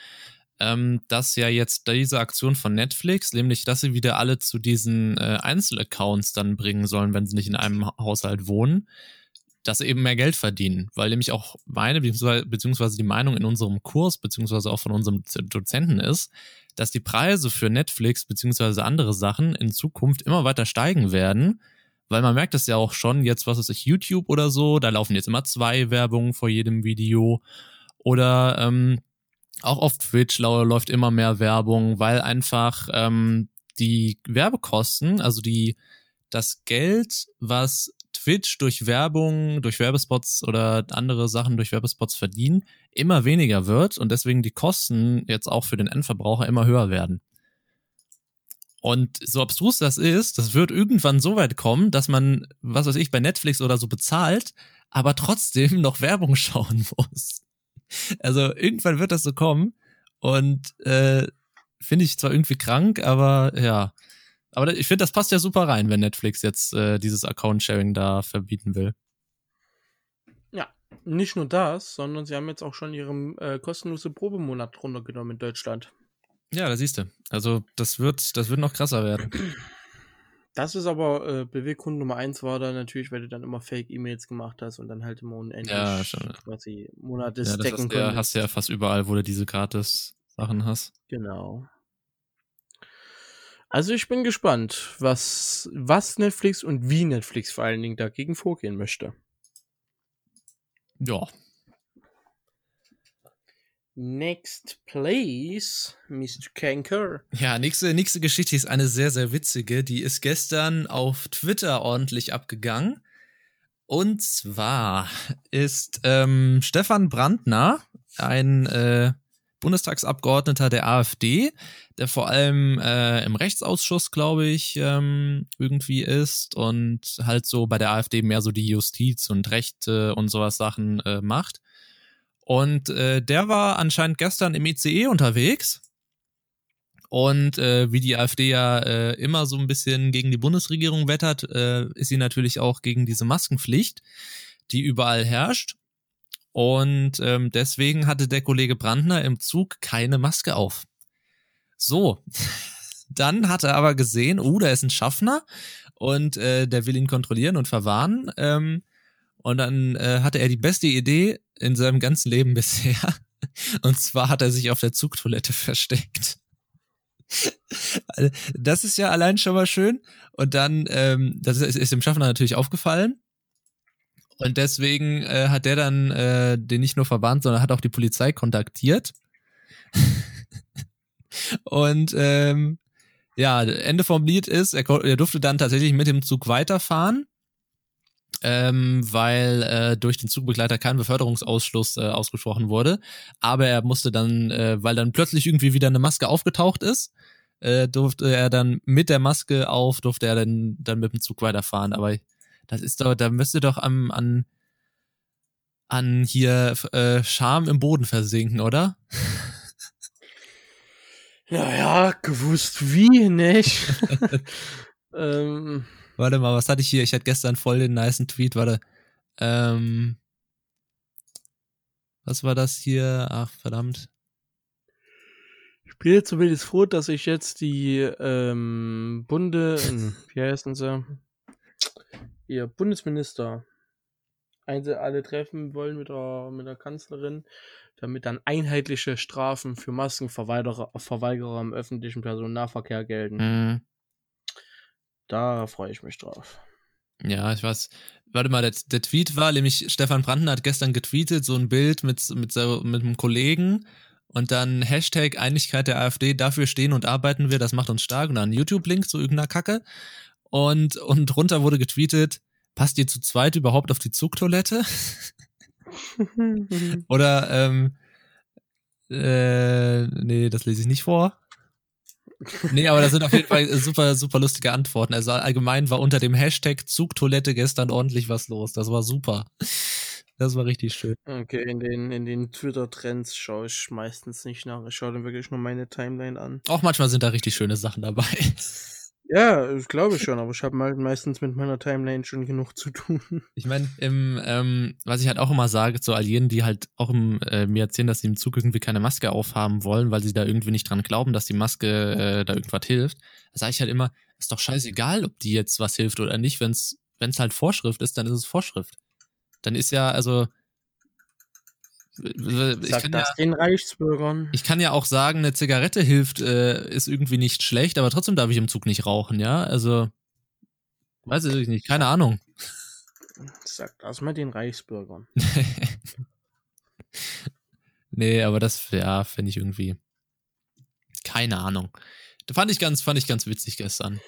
Ähm, dass ja jetzt diese Aktion von Netflix, nämlich dass sie wieder alle zu diesen äh, Einzelaccounts dann bringen sollen, wenn sie nicht in einem Haushalt wohnen, dass sie eben mehr Geld verdienen, weil nämlich auch meine beziehungsweise die Meinung in unserem Kurs beziehungsweise auch von unserem Dozenten ist, dass die Preise für Netflix beziehungsweise andere Sachen in Zukunft immer weiter steigen werden, weil man merkt das ja auch schon jetzt, was ist ich, YouTube oder so, da laufen jetzt immer zwei Werbungen vor jedem Video oder ähm, auch auf Twitch läuft immer mehr Werbung, weil einfach ähm, die Werbekosten, also die das Geld, was Twitch durch Werbung, durch Werbespots oder andere Sachen durch Werbespots verdienen, immer weniger wird und deswegen die Kosten jetzt auch für den Endverbraucher immer höher werden. Und so abstrus das ist, das wird irgendwann so weit kommen, dass man, was weiß ich, bei Netflix oder so bezahlt, aber trotzdem noch Werbung schauen muss. Also irgendwann wird das so kommen und äh, finde ich zwar irgendwie krank, aber ja, aber ich finde, das passt ja super rein, wenn Netflix jetzt äh, dieses Account-Sharing da verbieten will. Ja, nicht nur das, sondern sie haben jetzt auch schon ihren äh, kostenlosen Probemonat runtergenommen in Deutschland. Ja, da siehst du. Also das wird, das wird noch krasser werden. Das ist aber äh, Beweggrund Nummer eins war da natürlich, weil du dann immer Fake-E-Mails gemacht hast und dann halt immer unendlich ja, schon. quasi Monate ja, decken hast, ja, hast du ja fast überall, wo du diese Gratis-Sachen hast. Genau. Also ich bin gespannt, was, was Netflix und wie Netflix vor allen Dingen dagegen vorgehen möchte. Ja. Next place, Mr. Kanker. Ja, nächste, nächste Geschichte ist eine sehr, sehr witzige. Die ist gestern auf Twitter ordentlich abgegangen. Und zwar ist ähm, Stefan Brandner, ein äh, Bundestagsabgeordneter der AfD, der vor allem äh, im Rechtsausschuss, glaube ich, ähm, irgendwie ist und halt so bei der AfD mehr so die Justiz und Rechte und sowas Sachen äh, macht. Und äh, der war anscheinend gestern im ICE unterwegs Und äh, wie die AfD ja äh, immer so ein bisschen gegen die Bundesregierung wettert, äh, ist sie natürlich auch gegen diese Maskenpflicht, die überall herrscht. Und ähm, deswegen hatte der Kollege Brandner im Zug keine Maske auf. So, dann hat er aber gesehen, oh, da ist ein Schaffner und äh, der will ihn kontrollieren und verwarnen. Ähm, und dann äh, hatte er die beste Idee in seinem ganzen Leben bisher. Und zwar hat er sich auf der Zugtoilette versteckt. Das ist ja allein schon mal schön. Und dann, ähm, das ist, ist dem Schaffner natürlich aufgefallen. Und deswegen äh, hat der dann äh, den nicht nur verbannt, sondern hat auch die Polizei kontaktiert. und ähm, ja, Ende vom Lied ist, er, er durfte dann tatsächlich mit dem Zug weiterfahren ähm, weil äh, durch den Zugbegleiter kein Beförderungsausschluss äh, ausgesprochen wurde. Aber er musste dann, äh, weil dann plötzlich irgendwie wieder eine Maske aufgetaucht ist, äh, durfte er dann mit der Maske auf, durfte er dann, dann mit dem Zug weiterfahren. Aber das ist doch, da müsste doch am, an, an hier äh, Scham im Boden versinken, oder? Naja, gewusst wie, nicht? ähm, Warte mal, was hatte ich hier? Ich hatte gestern voll den niceen Tweet, warte. Ähm, was war das hier? Ach, verdammt. Ich bin jetzt zumindest froh, dass ich jetzt die ähm, Bunde, wie heißen sie? Ihr Bundesminister alle treffen wollen mit der, mit der Kanzlerin, damit dann einheitliche Strafen für Maskenverweigerer Verweigerer im öffentlichen Personennahverkehr gelten. Mhm. Da freue ich mich drauf. Ja, ich weiß. Warte mal, der, der, Tweet war nämlich, Stefan Branden hat gestern getweetet, so ein Bild mit, mit, mit einem Kollegen und dann Hashtag Einigkeit der AfD, dafür stehen und arbeiten wir, das macht uns stark und dann YouTube-Link zu irgendeiner Kacke. Und, und drunter wurde getweetet, passt ihr zu zweit überhaupt auf die Zugtoilette? Oder, ähm, äh, nee, das lese ich nicht vor. Nee, aber das sind auf jeden Fall super, super lustige Antworten. Also allgemein war unter dem Hashtag Zugtoilette gestern ordentlich was los. Das war super. Das war richtig schön. Okay, in den, in den Twitter-Trends schaue ich meistens nicht nach. Ich schaue dann wirklich nur meine Timeline an. Auch manchmal sind da richtig schöne Sachen dabei. Ja, ich glaube schon, aber ich habe halt meistens mit meiner Timeline schon genug zu tun. Ich meine, im, ähm, was ich halt auch immer sage, zu all jenen, die halt auch im, äh, mir erzählen, dass sie im Zug irgendwie keine Maske aufhaben wollen, weil sie da irgendwie nicht dran glauben, dass die Maske äh, da irgendwas hilft, da sage ich halt immer, ist doch scheißegal, ob die jetzt was hilft oder nicht, wenn es halt Vorschrift ist, dann ist es Vorschrift. Dann ist ja, also, ich Sag das ja, den Reichsbürgern. Ich kann ja auch sagen, eine Zigarette hilft, äh, ist irgendwie nicht schlecht, aber trotzdem darf ich im Zug nicht rauchen, ja? Also, weiß ich nicht, keine Ahnung. Sag das mal den Reichsbürgern. nee, aber das, ja, finde ich irgendwie. Keine Ahnung. Da fand ich ganz, fand ich ganz witzig gestern.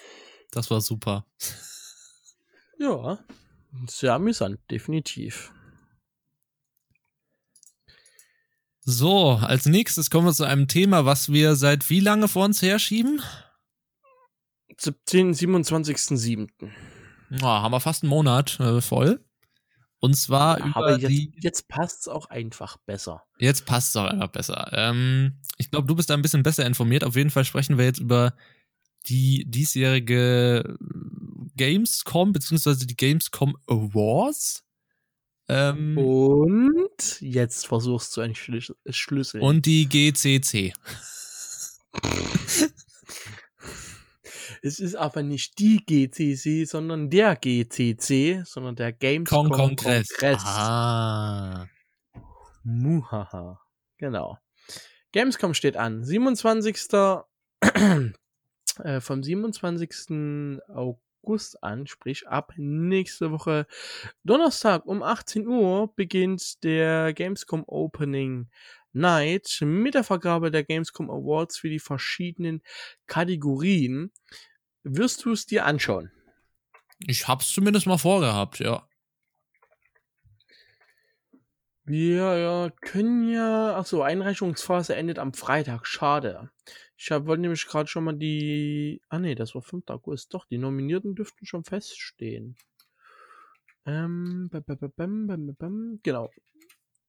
Das war super. Ja, sehr amüsant, definitiv. So, als nächstes kommen wir zu einem Thema, was wir seit wie lange vor uns herschieben? 17, 27.07. Ja, haben wir fast einen Monat äh, voll. Und zwar ja, über jetzt, die. Jetzt passt es auch einfach besser. Jetzt passt es auch einfach besser. Ähm, ich glaube, du bist da ein bisschen besser informiert. Auf jeden Fall sprechen wir jetzt über die diesjährige Gamescom, beziehungsweise die Gamescom Awards. Ähm, und jetzt versuchst du einen Schlüssel. Schlüssel. Und die GCC. es ist aber nicht die GCC, sondern der GCC, sondern der Gamescom Kongress. Kongress. Ah. Muhaha. Genau. Gamescom steht an. 27. äh, vom 27. August August an, sprich ab nächste Woche Donnerstag um 18 Uhr beginnt der Gamescom Opening Night mit der Vergabe der Gamescom Awards für die verschiedenen Kategorien. Wirst du es dir anschauen? Ich hab's zumindest mal vorgehabt, ja. Wir ja, können ja. Achso, Einreichungsphase endet am Freitag. Schade. Ich hab, wollte nämlich gerade schon mal die. Ah nee, das war 5. August. Doch, die Nominierten dürften schon feststehen. Ähm, bam, bam, bam, genau.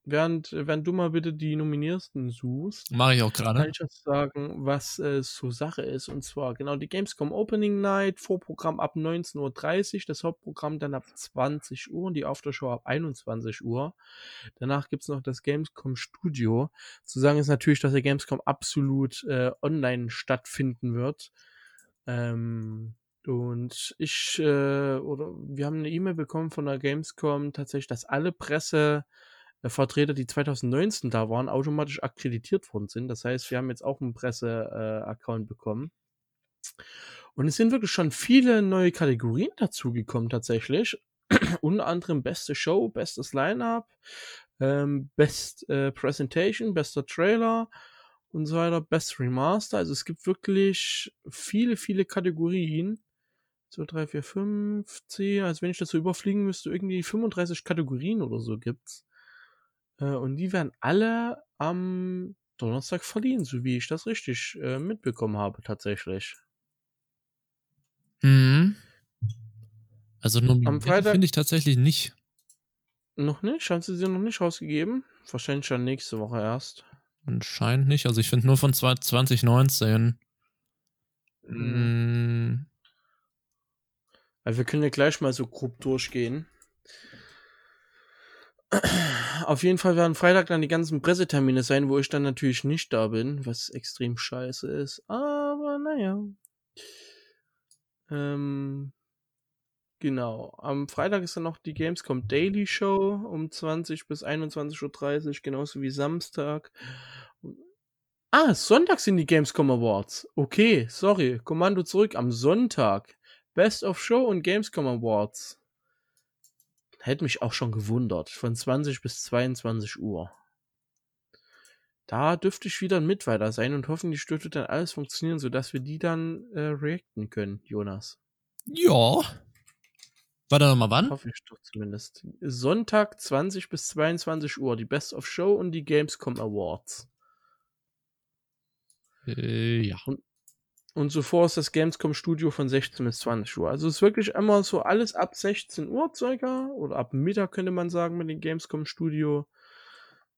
Während, während du mal bitte die Nominiersten suchst, Mache ich auch kann gerade. ich jetzt sagen, was äh, so Sache ist. Und zwar genau die Gamescom Opening Night, Vorprogramm ab 19.30 Uhr, das Hauptprogramm dann ab 20 Uhr und die Aftershow ab 21 Uhr. Danach gibt's noch das Gamescom Studio. Zu sagen ist natürlich, dass der Gamescom absolut äh, online stattfinden wird. Ähm, und ich, äh, oder wir haben eine E-Mail bekommen von der Gamescom tatsächlich, dass alle Presse äh, Vertreter, die 2019 da waren, automatisch akkreditiert worden sind. Das heißt, wir haben jetzt auch einen Presse-Account bekommen. Und es sind wirklich schon viele neue Kategorien dazugekommen tatsächlich. Unter anderem beste Show, bestes Line-up, ähm, Best äh, Presentation, bester Trailer und so weiter, Best Remaster. Also es gibt wirklich viele, viele Kategorien. 2, 3, 4, 5, 10, als wenn ich das so überfliegen müsste, irgendwie 35 Kategorien oder so gibt's. Äh, und die werden alle am Donnerstag verliehen, so wie ich das richtig äh, mitbekommen habe, tatsächlich. Mhm. Also nominiert Freitag- finde ich tatsächlich nicht. Noch nicht? Haben sie sie noch nicht rausgegeben? Wahrscheinlich schon nächste Woche erst. Anscheinend nicht. Also ich finde nur von 2019. Mhm. Mm, Also wir können ja gleich mal so grob durchgehen. Auf jeden Fall werden Freitag dann die ganzen Pressetermine sein, wo ich dann natürlich nicht da bin, was extrem scheiße ist. Aber naja. Ähm, genau. Am Freitag ist dann noch die Gamescom Daily Show um 20 bis 21.30 Uhr, genauso wie Samstag. Ah, Sonntag sind die Gamescom Awards. Okay, sorry. Kommando zurück am Sonntag. Best of Show und Gamescom Awards. Hätte mich auch schon gewundert. Von 20 bis 22 Uhr. Da dürfte ich wieder ein Mitweiter sein und hoffentlich dürfte dann alles funktionieren, sodass wir die dann äh, reacten können, Jonas. ja. Warte nochmal wann? Hoffe ich doch zumindest. Sonntag 20 bis 22 Uhr, die Best of Show und die Gamescom Awards. Äh, ja. Und zuvor ist das Gamescom Studio von 16 bis 20 Uhr. Also es ist wirklich immer so alles ab 16 Uhr circa oder ab Mittag könnte man sagen mit dem Gamescom Studio.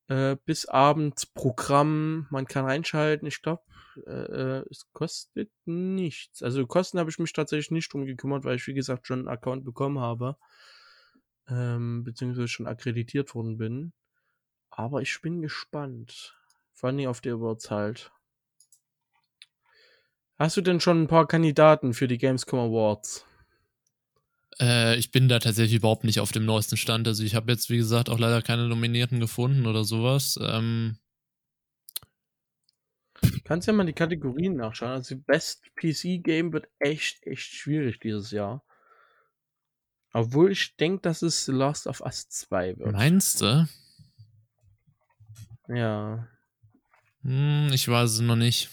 Äh, bis abends Programm, man kann reinschalten. Ich glaube, äh, äh, es kostet nichts. Also Kosten habe ich mich tatsächlich nicht drum gekümmert, weil ich wie gesagt schon einen Account bekommen habe. Ähm, beziehungsweise schon akkreditiert worden bin. Aber ich bin gespannt. Vor allem auf die Awards halt. Hast du denn schon ein paar Kandidaten für die Gamescom Awards? Äh, ich bin da tatsächlich überhaupt nicht auf dem neuesten Stand. Also ich habe jetzt, wie gesagt, auch leider keine Nominierten gefunden oder sowas. Ähm, Kannst ja mal die Kategorien nachschauen. Also Best PC Game wird echt, echt schwierig dieses Jahr. Obwohl ich denke, dass es The Last of Us 2 wird. meinst du? Ja. Hm, ich weiß es noch nicht.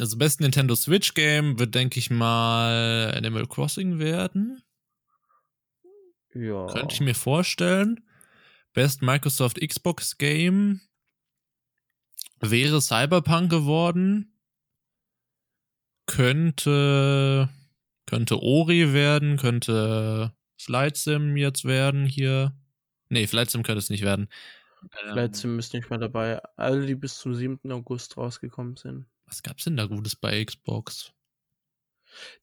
Also Best Nintendo Switch Game wird, denke ich mal, Animal Crossing werden. Ja. Könnte ich mir vorstellen. Best Microsoft Xbox Game wäre Cyberpunk geworden. Könnte, könnte Ori werden, könnte Flight Sim jetzt werden hier. Nee, Flight Sim könnte es nicht werden. Ähm, sind wir nicht mehr dabei. Alle, die bis zum 7. August rausgekommen sind. Was gab's denn da Gutes bei Xbox?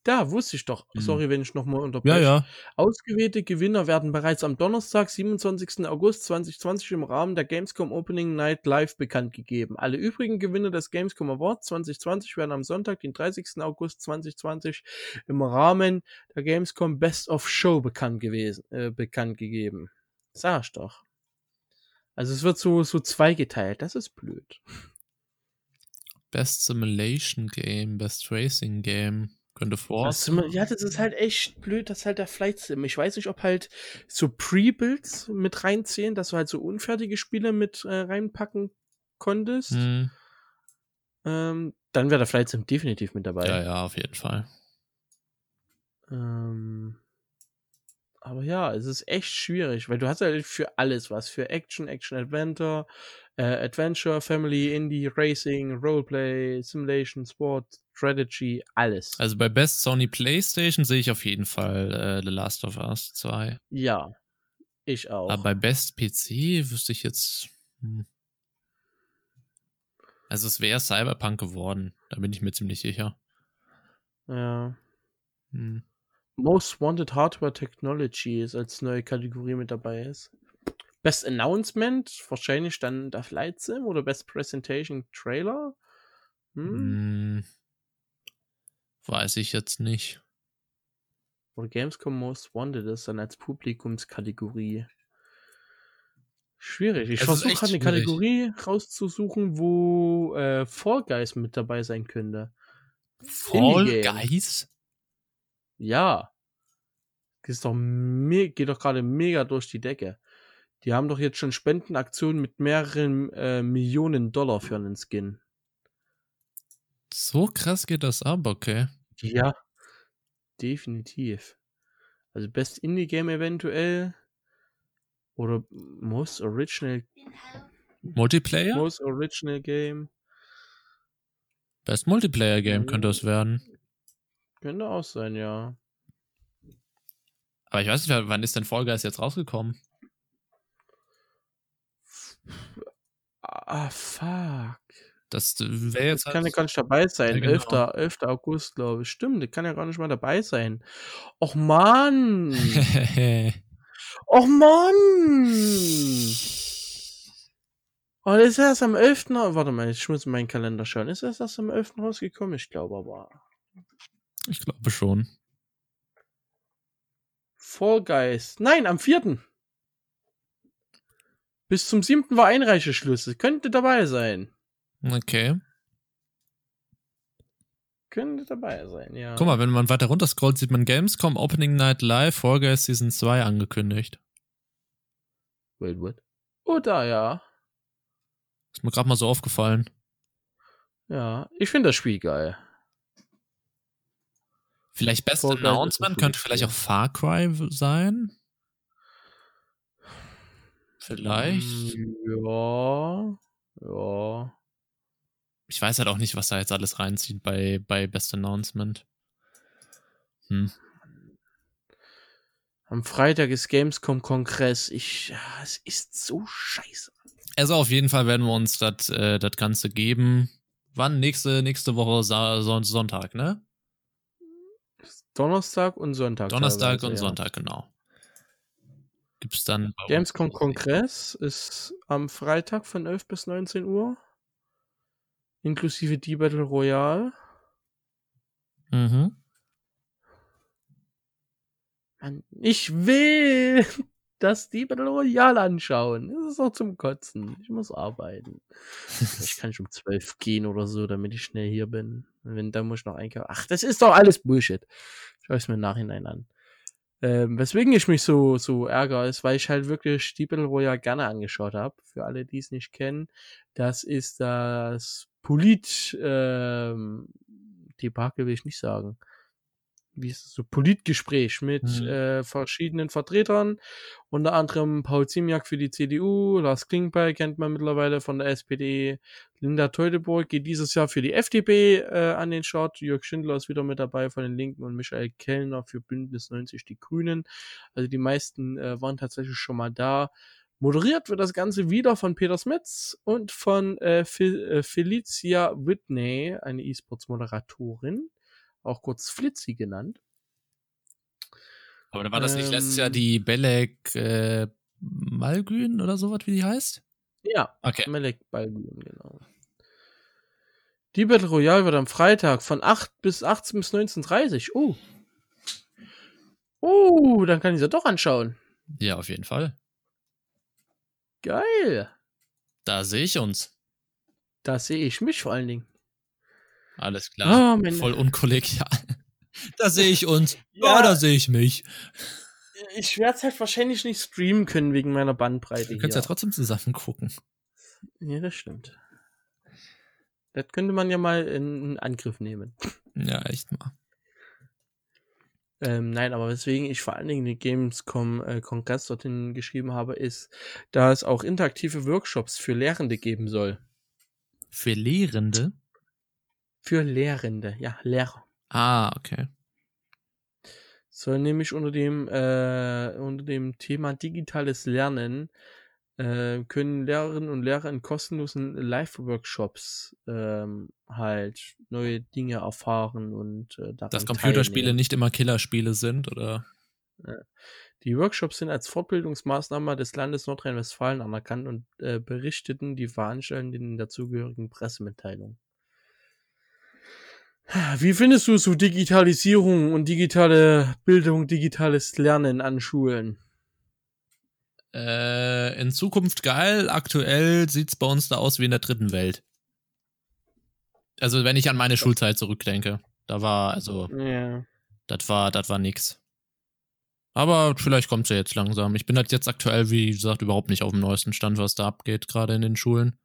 Da wusste ich doch. Hm. Sorry, wenn ich nochmal unterbreche. Ja, ja. Ausgewählte Gewinner werden bereits am Donnerstag, 27. August 2020 im Rahmen der Gamescom Opening Night live bekannt gegeben. Alle übrigen Gewinner des Gamescom Awards 2020 werden am Sonntag, den 30. August 2020 im Rahmen der Gamescom Best of Show bekannt gewesen, äh, bekannt gegeben. Sag ich doch. Also es wird so, so zweigeteilt. Das ist blöd. Best Simulation Game, Best Racing Game. Könnte vor. Ja, das ist halt echt blöd, dass halt der Flight Sim. Ich weiß nicht, ob halt so Pre-Builds mit reinzählen, dass du halt so unfertige Spiele mit äh, reinpacken konntest. Hm, Ähm, dann wäre der Flight Sim definitiv mit dabei. ja, ja, auf jeden Fall. Ähm, aber ja, es ist echt schwierig, weil du hast halt für alles was. Für Action, Action Adventure, äh, Adventure, Family, Indie, Racing, Roleplay, Simulation, Sport, Strategy, alles. Also bei Best Sony PlayStation sehe ich auf jeden Fall äh, The Last of Us 2. Ja. Ich auch. Aber bei Best PC wüsste ich jetzt. Hm. Also es wäre Cyberpunk geworden, da bin ich mir ziemlich sicher. Ja. Hm. Most Wanted Hardware Technology ist als neue Kategorie mit dabei ist. Best Announcement, wahrscheinlich dann der Flight Sim oder Best Presentation Trailer. Hm? Hm, weiß ich jetzt nicht. Oder Gamescom Most Wanted ist dann als Publikumskategorie. Schwierig. Ich versuche gerade eine Kategorie rauszusuchen, wo äh, Fall Guys mit dabei sein könnte. Fall Guys? Ja. Ist doch geht doch gerade mega durch die Decke. Die haben doch jetzt schon Spendenaktionen mit mehreren äh, Millionen Dollar für einen Skin. So krass geht das ab, okay. Ja, definitiv. Also Best Indie Game eventuell oder Most Original Multiplayer? Most Original Game. Best Multiplayer Game mhm. könnte das werden. Könnte auch sein, ja. Aber ich weiß nicht, wann ist denn Fall Guys jetzt rausgekommen? Ah, fuck. Das wäre jetzt. Das kann ja gar nicht dabei sein. Ja, genau. 11. 11. August, glaube ich. Stimmt, das kann ja gar nicht mal dabei sein. Och, Mann! Och, Mann! Oh, ist erst am 11. Warte mal, ich muss in meinen Kalender schauen. Ist das erst am 11. rausgekommen? Ich glaube aber. Ich glaube schon. Fall Guys. Nein, am 4. Bis zum 7. war Einreicheschluss. Es könnte dabei sein. Okay. Könnte dabei sein, ja. Guck mal, wenn man weiter runter scrollt, sieht man Gamescom Opening Night Live Fall Guys Season 2 angekündigt. Wait, what? Oh, da, ja. Ist mir gerade mal so aufgefallen. Ja, ich finde das Spiel geil. Vielleicht Best Fall Announcement könnte vielleicht auch Far Cry sein. Vielleicht. Ja. Ja. Ich weiß halt auch nicht, was da jetzt alles reinzieht bei, bei Best Announcement. Hm. Am Freitag ist Gamescom Kongress. Ich, ja, es ist so scheiße. Also auf jeden Fall werden wir uns das äh, Ganze geben. Wann? Nächste, nächste Woche Sa Sonntag, ne? Donnerstag und Sonntag. Donnerstag und ja. Sonntag, genau. Gibt's dann. Gamescom Kongress ist am Freitag von 11 bis 19 Uhr. Inklusive die Battle Royale. Mhm. Mann, ich will das die Battle Royale anschauen. Das ist auch zum Kotzen. Ich muss arbeiten. ich kann schon um 12 gehen oder so, damit ich schnell hier bin. Wenn, dann muss ich noch einkaufen. Ach, das ist doch alles Bullshit. Schau es mir im Nachhinein an. Ähm, weswegen ich mich so, so ärgere, ist, weil ich halt wirklich die Battle Royale gerne angeschaut habe. Für alle, die es nicht kennen. Das ist das Polit, ähm, Debakel will ich nicht sagen wie ist das so, Politgespräch mit mhm. äh, verschiedenen Vertretern, unter anderem Paul Ziemiak für die CDU, Lars Klingbeil kennt man mittlerweile von der SPD, Linda Teuteburg geht dieses Jahr für die FDP äh, an den Start, Jörg Schindler ist wieder mit dabei von den Linken und Michael Kellner für Bündnis 90 die Grünen. Also die meisten äh, waren tatsächlich schon mal da. Moderiert wird das Ganze wieder von Peter Smits und von äh, äh Felicia Whitney, eine E-Sports-Moderatorin auch kurz Flitzi genannt. Aber da war das ähm, nicht letztes Jahr ähm. die Belek äh, Malgün oder sowas, wie die heißt? Ja, okay. Melek Balgün, genau. Die Battle Royale wird am Freitag von 8 bis 18 bis 19.30 Oh. Oh, dann kann ich sie doch anschauen. Ja, auf jeden Fall. Geil. Da sehe ich uns. Da sehe ich mich vor allen Dingen. Alles klar. Oh, Voll unkollegial. Da sehe ich uns. Ja, oh, da sehe ich mich. Ich werde es halt wahrscheinlich nicht streamen können wegen meiner Bandbreite. Du kannst ja trotzdem zusammen gucken. Ja, das stimmt. Das könnte man ja mal in Angriff nehmen. Ja, echt mal. Ähm, nein, aber weswegen ich vor allen Dingen die Gamescom äh, Kongress dorthin geschrieben habe, ist, dass es auch interaktive Workshops für Lehrende geben soll. Für Lehrende? Für Lehrende, ja, Lehrer. Ah, okay. soll nämlich unter dem, äh, unter dem Thema digitales Lernen äh, können Lehrerinnen und Lehrer in kostenlosen Live-Workshops ähm, halt neue Dinge erfahren und äh, Dass Computerspiele teilnehmen. nicht immer Killerspiele sind, oder? Die Workshops sind als Fortbildungsmaßnahme des Landes Nordrhein-Westfalen anerkannt und äh, berichteten die Veranstaltenden in der zugehörigen Pressemitteilung. Wie findest du so Digitalisierung und digitale Bildung, digitales Lernen an Schulen? Äh, in Zukunft geil. Aktuell sieht's bei uns da aus wie in der dritten Welt. Also, wenn ich an meine Schulzeit zurückdenke, da war, also, Ja. das war, das war nix. Aber vielleicht kommt's ja jetzt langsam. Ich bin halt jetzt aktuell, wie gesagt, überhaupt nicht auf dem neuesten Stand, was da abgeht, gerade in den Schulen.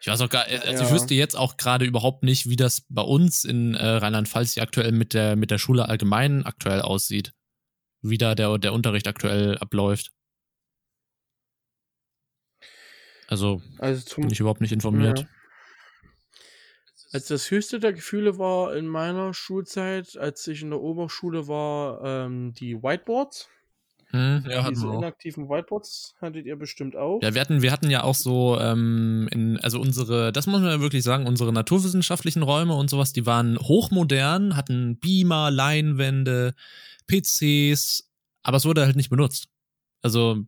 Ich weiß auch gar, also ich Ja. wüsste jetzt auch gerade überhaupt nicht, wie das bei uns in äh, Rheinland-Pfalz aktuell mit der, mit der Schule allgemein aktuell aussieht. Wie da der, der Unterricht aktuell abläuft. Also Also bin ich überhaupt nicht informiert. Ja. Also das höchste der Gefühle war in meiner Schulzeit, als ich in der Oberschule war, ähm, die Whiteboards. Hm, ja, hatten Diese wir auch. inaktiven Whiteboards hattet ihr bestimmt auch. Ja, wir hatten, wir hatten ja auch so, ähm, in, also unsere, das muss man ja wirklich sagen, unsere naturwissenschaftlichen Räume und sowas, die waren hochmodern, hatten Beamer, Leinwände, PCs, aber es wurde halt nicht benutzt. Also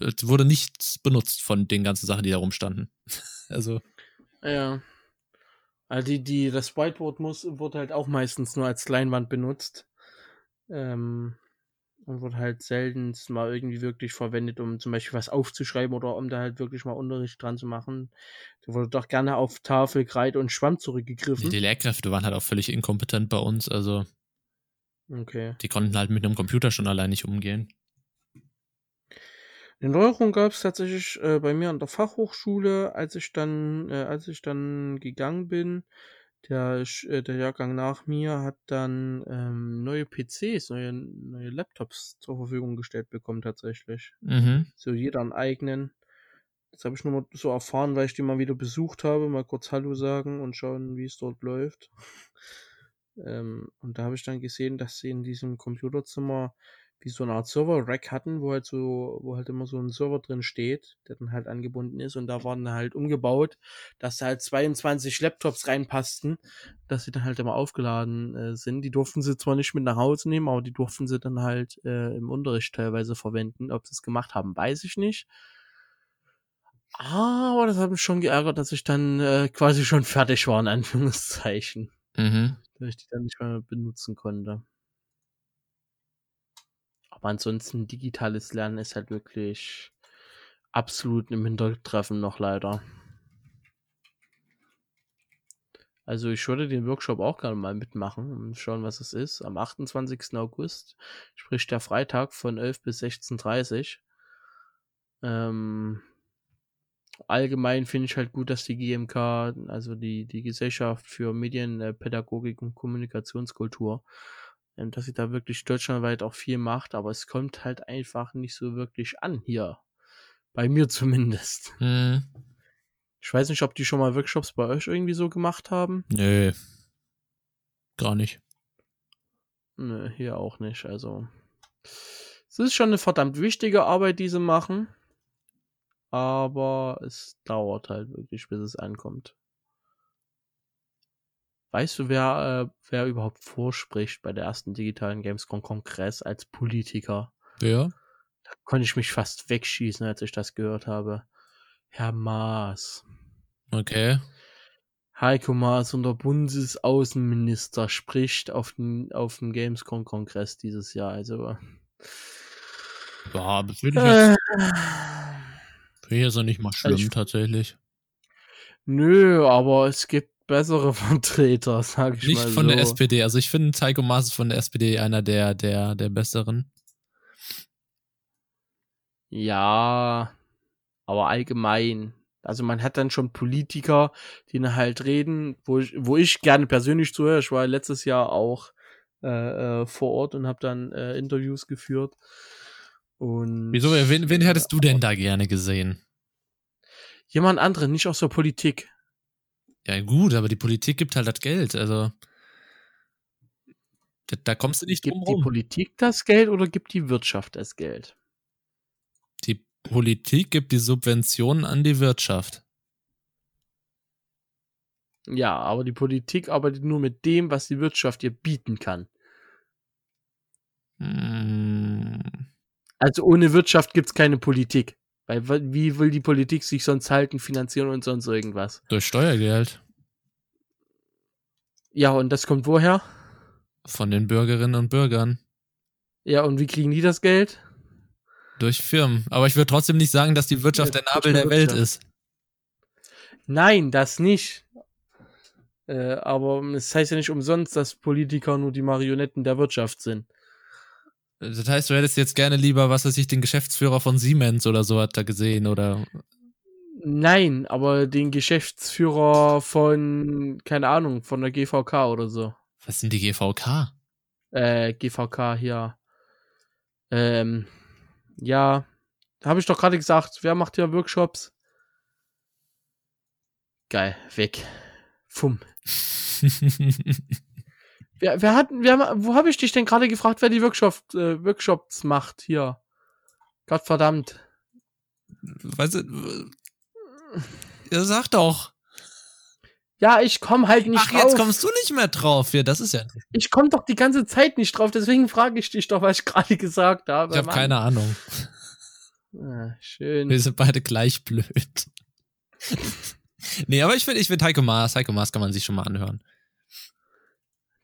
es wurde nichts benutzt von den ganzen Sachen, die da rumstanden. also, Ja. Also die, die, das Whiteboard muss, wurde halt auch meistens nur als Leinwand benutzt. Ähm, und wurde halt selten mal irgendwie wirklich verwendet, um zum Beispiel was aufzuschreiben oder um da halt wirklich mal Unterricht dran zu machen. Da wurde doch gerne auf Tafel, Kreide und Schwamm zurückgegriffen. die Lehrkräfte waren halt auch völlig inkompetent bei uns, also Okay. die konnten halt mit einem Computer schon allein nicht umgehen. Eine Neuerung gab es tatsächlich äh, bei mir an der Fachhochschule, als ich dann, äh, als ich dann gegangen bin. Der, äh, der Jahrgang nach mir hat dann ähm, neue PCs, neue, neue Laptops zur Verfügung gestellt bekommen tatsächlich. Mhm. So jeder einen eigenen. Das habe ich nur mal so erfahren, weil ich die mal wieder besucht habe, mal kurz Hallo sagen und schauen, wie es dort läuft. Ähm, und da habe ich dann gesehen, dass sie in diesem Computerzimmer wie so eine Art Server-Rack hatten, wo halt so, wo halt immer so ein Server drin steht, der dann halt angebunden ist und da waren dann halt umgebaut, dass da halt 22 Laptops reinpassten, dass sie dann halt immer aufgeladen äh, sind. Die durften sie zwar nicht mit nach Hause nehmen, aber die durften sie dann halt äh, im Unterricht teilweise verwenden. Ob sie es gemacht haben, weiß ich nicht. Aber das hat mich schon geärgert, dass ich dann äh, quasi schon fertig war, in Anführungszeichen. Mhm. Dass ich die dann nicht mehr benutzen konnte. Aber ansonsten, digitales Lernen ist halt wirklich absolut im Hintertreffen noch leider. Also ich würde den Workshop auch gerne mal mitmachen und schauen, was es ist. Am 28. August, sprich der Freitag von 11 bis 16.30 Ähm, allgemein finde ich halt gut, dass die GMK, also die, die Gesellschaft für Medien, äh, und Kommunikationskultur, ähm, dass sie da wirklich deutschlandweit auch viel macht, aber es kommt halt einfach nicht so wirklich an hier. Bei mir zumindest. Mhm. Ich weiß nicht, ob die schon mal Workshops bei euch irgendwie so gemacht haben. Nö. Gar nicht. Nö, hier auch nicht. Also, es ist schon eine verdammt wichtige Arbeit, die sie machen. Aber es dauert halt wirklich, bis es ankommt. Weißt du, wer, äh, wer überhaupt vorspricht bei der ersten digitalen Gamescom-Kongress als Politiker? Wer? Da konnte ich mich fast wegschießen, als ich das gehört habe. Herr Maas. Okay. Heiko Maas, unser Bundesaußenminister, spricht auf dem, auf dem Gamescom-Kongress dieses Jahr. Also, Ja, das würde ich jetzt, äh, finde ich jetzt noch nicht mal schlimm, ich- tatsächlich. nö, aber es gibt bessere Vertreter, sag ich Nicht mal von so. der SPD. Also ich finde Heiko Maas ist von der SPD einer der, der, der besseren. Ja, aber allgemein. Also man hat dann schon Politiker, die dann halt reden, wo ich, wo ich gerne persönlich zuhöre. Ich war letztes Jahr auch äh, äh, vor Ort und habe dann äh, Interviews geführt. Und Wieso, wen, wen hättest du denn da gerne gesehen? jemand anderen, nicht aus der Politik. Ja, gut, aber die Politik gibt halt das Geld, also. Da, da kommst du nicht Gibt drum die rum. Politik das Geld oder gibt die Wirtschaft das Geld? Die Politik gibt die Subventionen an die Wirtschaft. Ja, aber die Politik arbeitet nur mit dem, was die Wirtschaft ihr bieten kann. Hm, Also ohne Wirtschaft gibt's keine Politik. Weil wie will die Politik sich sonst halten, finanzieren und sonst irgendwas? durch Steuergeld Ja, und das kommt woher? von den Bürgerinnen und Bürgern. Ja, und wie kriegen die das Geld? Durch Firmen. Aber ich würde trotzdem nicht sagen, dass die Wirtschaft Ja, der Nabel der Welt ist. Nein, das nicht. Äh, aber es heißt ja nicht umsonst, dass Politiker nur die Marionetten der Wirtschaft sind. Das heißt, du hättest jetzt gerne lieber, was weiß ich, den Geschäftsführer von Siemens oder so hat da gesehen oder Nein, aber den Geschäftsführer von, keine Ahnung, von der GVK oder so. was sind die GVK? Äh, GVK hier. Ähm, ja, habe ich doch gerade gesagt, wer macht hier Workshops? Geil, weg. Fumm. Wer, wer hat, wer, wo habe ich dich denn gerade gefragt, wer die Workshop, äh, Workshops macht hier? Gottverdammt. weißt du, ja, sag doch. Ja, ich komm halt nicht Ach, drauf. jetzt kommst du nicht mehr drauf. Ja, das ist ja. Ich komme doch die ganze Zeit nicht drauf, deswegen frage ich dich doch, was ich gerade gesagt habe. Ich habe keine Ahnung. Ah, schön. Wir sind beide gleich blöd. nee, aber ich finde, ich finde Heiko Maas, Heiko Maas kann man sich schon mal anhören.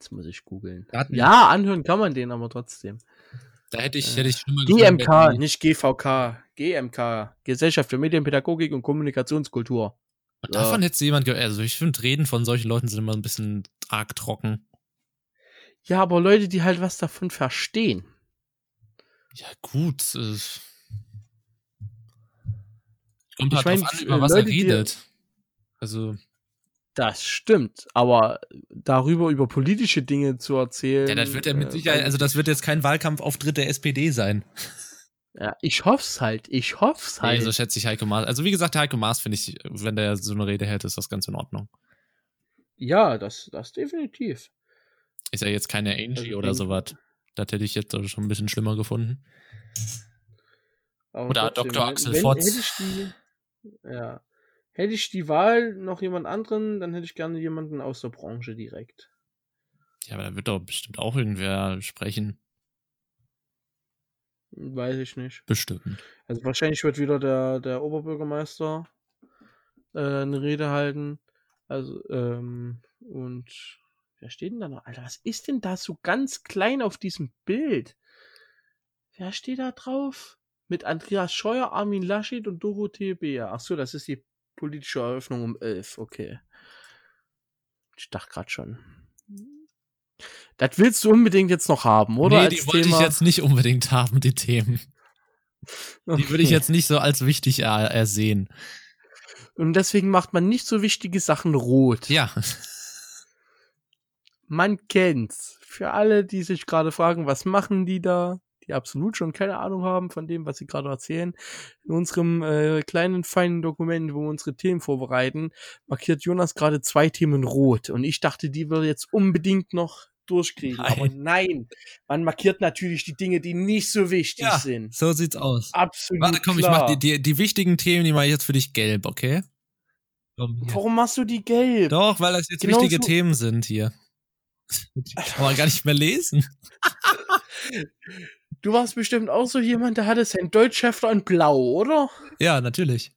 Jetzt muss ich googeln. Ja, anhören kann man den aber trotzdem. Da hätte ich, Äh, hätte ich schon mal GMK, die- nicht GVK. GMK. Gesellschaft für Medienpädagogik und Kommunikationskultur. Und davon hätte jemand gehört. Also ich finde, Reden von solchen Leuten sind immer ein bisschen arg trocken. Ja, aber Leute, die halt was davon verstehen. Ja, gut. äh, Kommt Ich halt mein, drauf an, über was Leute, er die- redet. Also, Das stimmt. Aber darüber über politische Dinge zu erzählen. ja, das wird ja mit äh, Sicherheit, also das wird jetzt kein Wahlkampfauftritt der SPD sein. Ja, ich hoff's halt. Ich hoff's Nee, halt. so schätze ich Heiko Maas. Also wie gesagt, Heiko Maas finde ich, wenn der so eine Rede hält, ist das ganz in Ordnung. ja, das, das definitiv. Ist ja jetzt keine Angie Also oder sowas. Das hätte ich jetzt schon ein bisschen schlimmer gefunden. Aber Oder trotzdem, Dr. Axel wenn, Fotz. Ja. Hätte ich die Wahl noch jemand anderen, dann hätte ich gerne jemanden aus der Branche direkt. Ja, aber da wird doch bestimmt auch irgendwer sprechen. Weiß ich nicht. Bestimmt. Also wahrscheinlich wird wieder der, der Oberbürgermeister äh, eine Rede halten. Also, ähm, und wer steht denn da noch? Alter, was ist denn da so ganz klein auf diesem Bild? Wer steht da drauf? Mit Andreas Scheuer, Armin Laschet und Dorothee Beer. Ach so, das ist die politische Eröffnung um 11. Okay. Ich dachte gerade schon. Das willst du unbedingt jetzt noch haben, oder? nee, Als die wollte Thema? ich jetzt nicht unbedingt haben, die Themen. Die würde ich jetzt nicht so als wichtig er ersehen. Und deswegen macht man nicht so wichtige Sachen rot. Ja. Man kennt's. Für alle, die sich gerade fragen, was machen die da, die absolut schon keine Ahnung haben von dem, was sie gerade erzählen. In unserem äh, kleinen, feinen Dokument, wo wir unsere Themen vorbereiten, markiert Jonas gerade zwei Themen rot. Und ich dachte, die würde jetzt unbedingt noch durchkriegen. Nein. Aber nein, man markiert natürlich die Dinge, die nicht so wichtig Ja. sind. So sieht's aus. Absolut. Warte, komm, klar. ich mach die, die, die wichtigen Themen, die mache ich jetzt für dich gelb, okay? Komm. Warum machst du die gelb? Doch, weil das jetzt Genau wichtige so- Themen sind hier. Kann man gar nicht mehr lesen. Du warst bestimmt auch so jemand, der hatte sein Deutschhefter in Blau, oder? Ja, natürlich.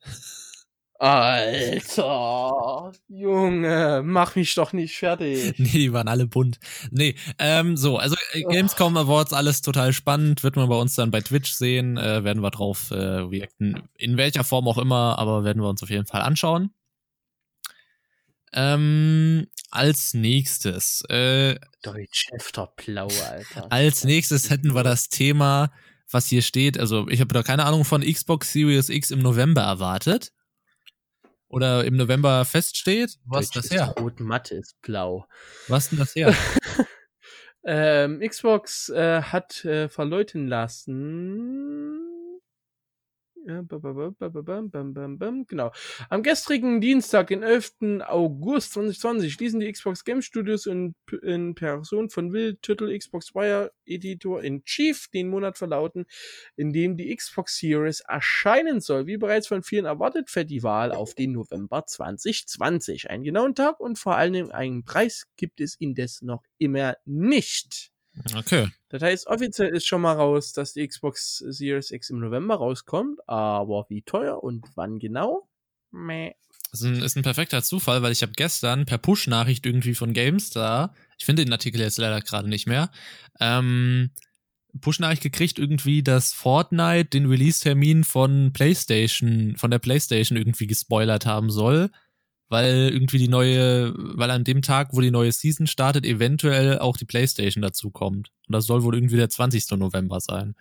Alter, Junge, mach mich doch nicht fertig. Nee, die waren alle bunt. Nee, ähm, so, also äh, Gamescom Awards, alles total spannend. Wird man bei uns dann bei Twitch sehen. Äh, werden wir drauf äh, reacten. In welcher Form auch immer, aber werden wir uns auf jeden Fall anschauen. Ähm, als nächstes, äh, Deutschhefter Blau, Alter. als nächstes hätten wir das Thema, was hier steht. Also ich habe da keine Ahnung von Xbox Series X im November erwartet. Oder im November feststeht. Was ist das her? Rot Matte ist blau. Was denn das her? Ähm, Xbox äh, hat äh, verleuten lassen. Genau. Am gestrigen Dienstag, den 11. August 2020, schließen die Xbox Game Studios in, in Person von Will Tüttel Xbox Wire Editor in Chief den Monat verlauten, in dem die Xbox Series erscheinen soll. Wie bereits von vielen erwartet, fällt die Wahl auf den November 2020. Einen genauen Tag und vor allem einen Preis gibt es indes noch immer nicht. Okay. Das heißt, offiziell ist schon mal raus, dass die Xbox Series X im November rauskommt, aber wie teuer und wann genau? Meh. Das ist ein, ist ein perfekter Zufall, weil ich habe gestern per Push-Nachricht irgendwie von GameStar, ich finde den Artikel jetzt leider gerade nicht mehr, ähm, Push-Nachricht gekriegt irgendwie, dass Fortnite den Release-Termin von PlayStation, von der PlayStation irgendwie gespoilert haben soll weil irgendwie die neue, weil an dem Tag, wo die neue Season startet, eventuell auch die PlayStation dazu kommt. Und das soll wohl irgendwie der 20. November sein.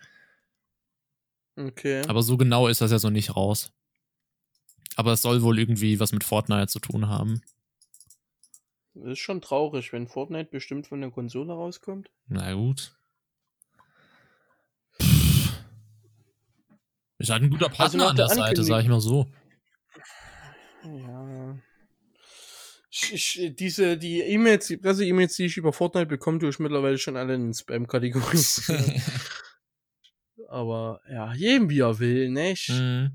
Okay. Aber so genau ist das ja so nicht raus. Aber es soll wohl irgendwie was mit Fortnite zu tun haben. Das ist schon traurig, wenn Fortnite bestimmt von der Konsole rauskommt. Na gut. Pff. Ist halt ein guter Partner also an der, der Seite, sag ich mal so. Ja ich, diese, die E-Mails, die Presse-E-Mails, die ich über Fortnite bekomme, tue ich mittlerweile schon alle in Spam-Kategorie. Aber ja, jedem wie er will, nicht? Mhm.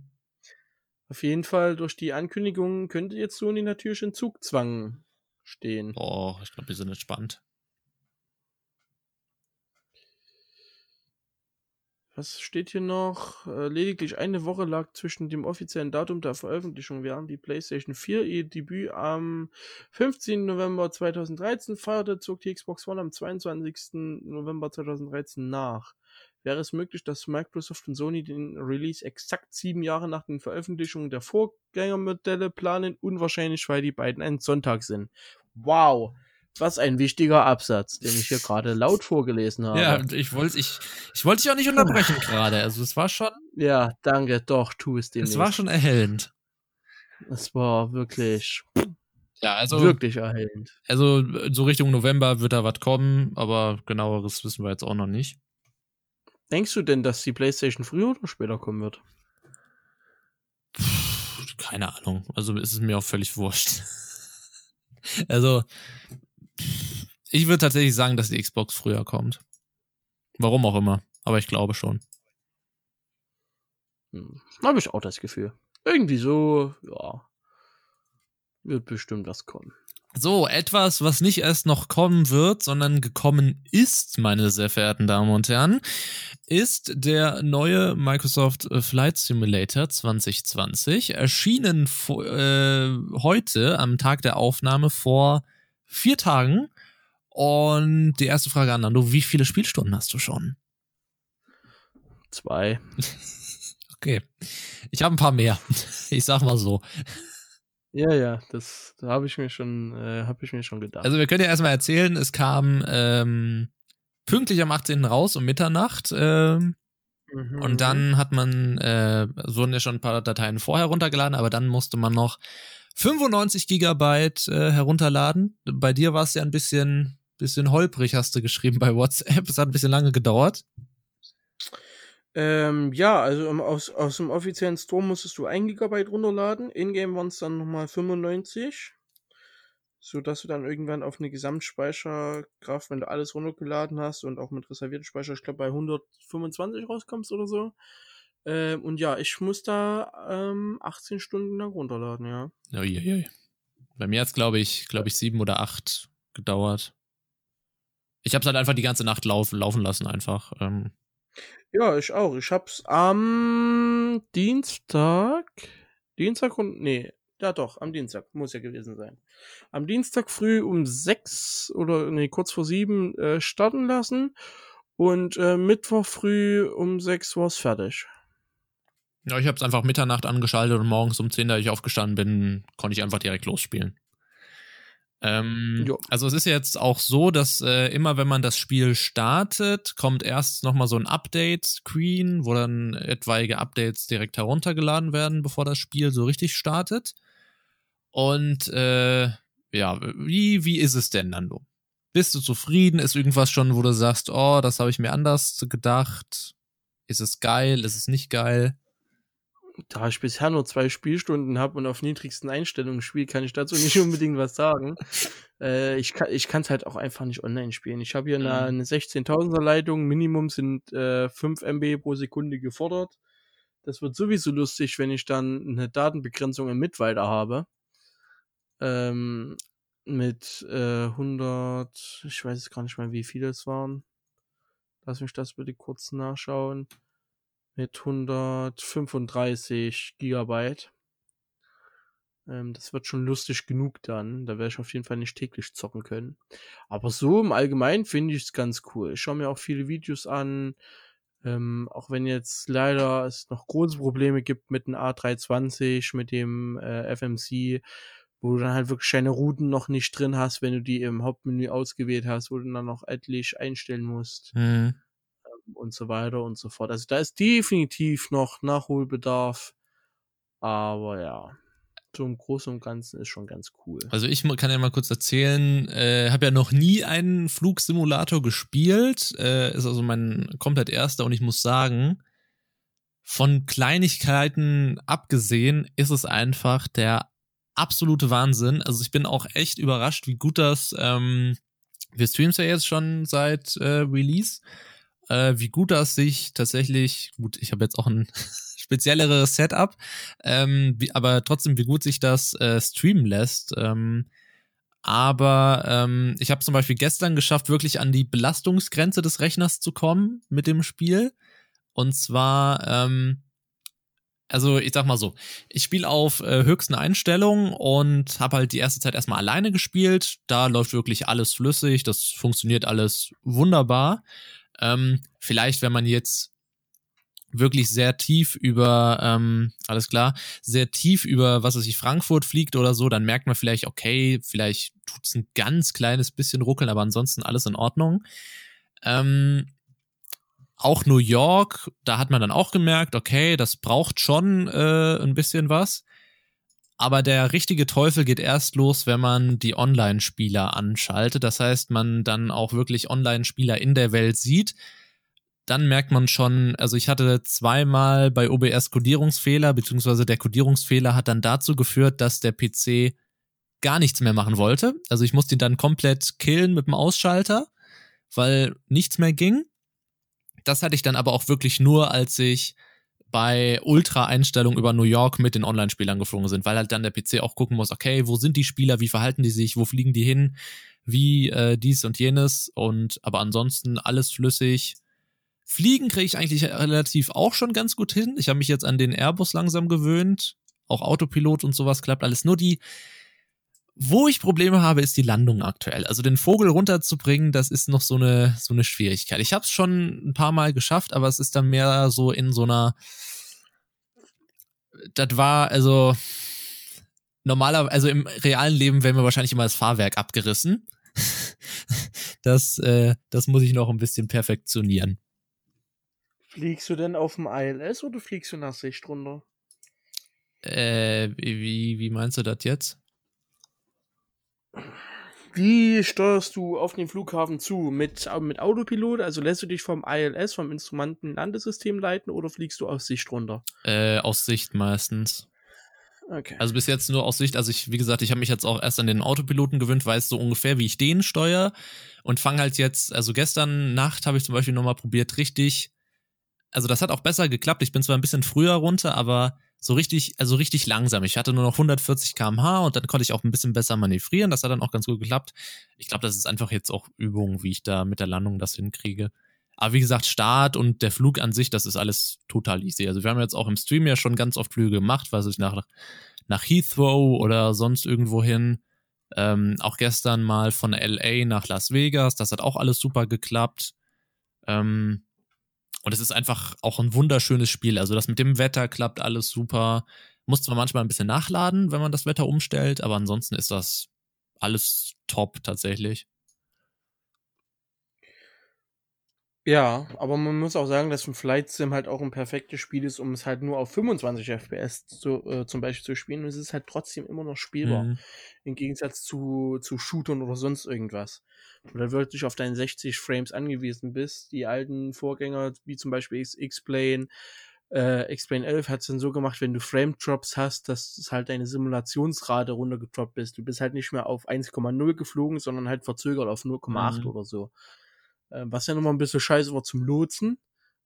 Auf jeden Fall durch die Ankündigung könnte jetzt Sony natürlich in Zugzwang stehen. Oh, ich glaube, die sind entspannt. Was steht hier noch? Äh, lediglich eine Woche lag zwischen dem offiziellen Datum der Veröffentlichung, während die PlayStation 4 ihr Debüt am 15. November 2013 feierte, zog die Xbox One am 22. November 2013 nach. Wäre es möglich, dass Microsoft und Sony den Release exakt sieben Jahre nach den Veröffentlichungen der Vorgängermodelle planen? Unwahrscheinlich, weil die beiden ein Sonntag sind. Wow. Was ein wichtiger Absatz, den ich hier gerade laut vorgelesen habe. Ja, ich wollte ich, ich wollte dich auch nicht unterbrechen gerade. Also es war schon. Ja, danke, doch, tu es dir. Es war schon erhellend. Es war wirklich. Ja, also. Wirklich erhellend. Also, so Richtung November wird da was kommen, aber genaueres wissen wir jetzt auch noch nicht. Denkst du denn, dass die PlayStation früher oder später kommen wird? Keine Ahnung. Also ist es mir auch völlig wurscht. also, ich würde tatsächlich sagen, dass die Xbox früher kommt. Warum auch immer. Aber ich glaube schon. Hm. Habe ich auch das Gefühl. Irgendwie so, ja. Wird bestimmt was kommen. So, etwas, was nicht erst noch kommen wird, sondern gekommen ist, meine sehr verehrten Damen und Herren, ist der neue Microsoft Flight Simulator 2020, erschienen äh, heute am Tag der Aufnahme vor vier Tagen. Und die erste Frage an Nando, wie viele Spielstunden hast du schon? Zwei. okay. Ich habe ein paar mehr. Ich sag mal so. Ja, ja, das da habe ich mir schon, äh, habe ich mir schon gedacht. Also wir können ja erstmal erzählen, es kam ähm, pünktlich am 18. raus um Mitternacht. Ähm, mhm. Und dann hat man, äh, so wurden ja schon ein paar Dateien vorher runtergeladen, aber dann musste man noch 95 Gigabyte äh, herunterladen. Bei dir war es ja ein bisschen, bisschen holprig, hast du geschrieben bei WhatsApp. Es hat ein bisschen lange gedauert. Ähm, ja, also aus, aus dem offiziellen Store musstest du 1 Gigabyte runterladen. In-game waren es dann nochmal 95. So dass du dann irgendwann auf eine Gesamtspeicherkraft, wenn du alles runtergeladen hast und auch mit reserviertem Speicher, ich glaube bei 125 rauskommst oder so. Ähm, und ja, ich muss da ähm, 18 Stunden lang runterladen, ja. Uiuiui. Bei mir hat es, glaube ich, glaube ich, sieben oder acht gedauert. Ich habe es halt einfach die ganze Nacht laufen, laufen lassen, einfach. Ähm. Ja, ich auch. Ich hab's am Dienstag. Dienstag und. Nee, ja doch, am Dienstag. Muss ja gewesen sein. Am Dienstag früh um sechs oder nee, kurz vor sieben äh, starten lassen. Und äh, Mittwoch früh um sechs war's fertig. Ja, ich habe es einfach Mitternacht angeschaltet und morgens um 10, da ich aufgestanden bin, konnte ich einfach direkt losspielen. Ähm, also es ist jetzt auch so, dass äh, immer wenn man das Spiel startet, kommt erst nochmal so ein Update-Screen, wo dann etwaige Updates direkt heruntergeladen werden, bevor das Spiel so richtig startet. Und äh, ja, wie, wie ist es denn, Nando? Bist du zufrieden? Ist irgendwas schon, wo du sagst, oh, das habe ich mir anders gedacht? Ist es geil? Ist es nicht geil? Da ich bisher nur zwei Spielstunden habe und auf niedrigsten Einstellungen spiele, kann ich dazu nicht unbedingt was sagen. Äh, ich kann ich es halt auch einfach nicht online spielen. Ich habe hier eine, mhm. eine 16.000er Leitung, Minimum sind äh, 5 MB pro Sekunde gefordert. Das wird sowieso lustig, wenn ich dann eine Datenbegrenzung im Mitweiter habe. Ähm, mit äh, 100, ich weiß jetzt gar nicht mehr, wie viele es waren. Lass mich das bitte kurz nachschauen. Mit 135 Gigabyte. Ähm, das wird schon lustig genug dann. Da werde ich auf jeden Fall nicht täglich zocken können. Aber so im Allgemeinen finde ich es ganz cool. Ich schaue mir auch viele Videos an. Ähm, auch wenn jetzt leider es noch große Probleme gibt mit dem A320, mit dem äh, FMC, wo du dann halt wirklich deine Routen noch nicht drin hast, wenn du die im Hauptmenü ausgewählt hast, wo du dann noch etlich einstellen musst. Mhm. Und so weiter und so fort. Also da ist definitiv noch Nachholbedarf. Aber ja, im Großen und Ganzen ist schon ganz cool. Also ich kann ja mal kurz erzählen, äh, habe ja noch nie einen Flugsimulator gespielt, äh, ist also mein komplett erster und ich muss sagen, von Kleinigkeiten abgesehen ist es einfach der absolute Wahnsinn. Also ich bin auch echt überrascht, wie gut das, ähm, wir streamen ja jetzt schon seit äh, Release, äh, wie gut das sich tatsächlich, gut, ich habe jetzt auch ein spezielleres Setup, ähm, wie, aber trotzdem, wie gut sich das äh, streamen lässt. Ähm, aber ähm, ich habe zum Beispiel gestern geschafft, wirklich an die Belastungsgrenze des Rechners zu kommen mit dem Spiel. Und zwar, ähm, also ich sag mal so, ich spiele auf äh, höchsten Einstellungen und habe halt die erste Zeit erstmal alleine gespielt. Da läuft wirklich alles flüssig, das funktioniert alles wunderbar. Ähm, vielleicht, wenn man jetzt wirklich sehr tief über, ähm, alles klar, sehr tief über, was weiß ich, Frankfurt fliegt oder so, dann merkt man vielleicht, okay, vielleicht tut's ein ganz kleines bisschen ruckeln, aber ansonsten alles in Ordnung. Ähm, auch New York, da hat man dann auch gemerkt, okay, das braucht schon äh, ein bisschen was. Aber der richtige Teufel geht erst los, wenn man die Online-Spieler anschaltet. Das heißt, man dann auch wirklich Online-Spieler in der Welt sieht dann merkt man schon, also ich hatte zweimal bei OBS Codierungsfehler, beziehungsweise der Codierungsfehler hat dann dazu geführt, dass der PC gar nichts mehr machen wollte. Also ich musste ihn dann komplett killen mit dem Ausschalter, weil nichts mehr ging. Das hatte ich dann aber auch wirklich nur, als ich bei Ultra-Einstellungen über New York mit den Online-Spielern geflogen sind, weil halt dann der PC auch gucken muss, okay, wo sind die Spieler, wie verhalten die sich, wo fliegen die hin, wie äh, dies und jenes und aber ansonsten alles flüssig Fliegen kriege ich eigentlich relativ auch schon ganz gut hin. Ich habe mich jetzt an den Airbus langsam gewöhnt. Auch Autopilot und sowas klappt alles. Nur die, wo ich Probleme habe, ist die Landung aktuell. Also den Vogel runterzubringen, das ist noch so eine, so eine Schwierigkeit. Ich habe es schon ein paar Mal geschafft, aber es ist dann mehr so in so einer. Das war also normaler, also im realen Leben wäre mir wahrscheinlich immer das Fahrwerk abgerissen. das, äh, das muss ich noch ein bisschen perfektionieren. Fliegst du denn auf dem ILS oder fliegst du nach Sicht runter? Äh, wie, wie meinst du das jetzt? Wie steuerst du auf den Flughafen zu? Mit, mit Autopilot? Also lässt du dich vom ILS, vom Instrumentenlandesystem leiten oder fliegst du aus Sicht runter? Äh, aus Sicht meistens. Okay. Also bis jetzt nur aus Sicht, also ich, wie gesagt, ich habe mich jetzt auch erst an den Autopiloten gewöhnt, weiß so ungefähr, wie ich den steuere und fange halt jetzt, also gestern Nacht habe ich zum Beispiel nochmal probiert, richtig also das hat auch besser geklappt. Ich bin zwar ein bisschen früher runter, aber so richtig, also richtig langsam. Ich hatte nur noch 140 km/h und dann konnte ich auch ein bisschen besser manövrieren. Das hat dann auch ganz gut geklappt. Ich glaube, das ist einfach jetzt auch Übung, wie ich da mit der Landung das hinkriege. Aber wie gesagt, Start und der Flug an sich, das ist alles total easy. Also wir haben jetzt auch im Stream ja schon ganz oft Flüge gemacht, was ich nach, nach Heathrow oder sonst irgendwo hin. Ähm, auch gestern mal von LA nach Las Vegas. Das hat auch alles super geklappt. Ähm, und es ist einfach auch ein wunderschönes Spiel. Also das mit dem Wetter klappt alles super. Muss zwar manchmal ein bisschen nachladen, wenn man das Wetter umstellt, aber ansonsten ist das alles top tatsächlich. Ja, aber man muss auch sagen, dass ein Flight Sim halt auch ein perfektes Spiel ist, um es halt nur auf 25 FPS zu, äh, zum Beispiel zu spielen. Und es ist halt trotzdem immer noch spielbar. Mhm. Im Gegensatz zu, zu Shootern oder sonst irgendwas. Oder wirklich auf deine 60 Frames angewiesen bist. Die alten Vorgänger, wie zum Beispiel X-Plane, äh, Explain 11 hat es dann so gemacht, wenn du Frame Drops hast, dass es halt deine Simulationsrate runtergedroppt ist. Du bist halt nicht mehr auf 1,0 geflogen, sondern halt verzögert auf 0,8 Mhm. oder so. Äh, was ja nochmal ein bisschen scheiße war zum Lotsen,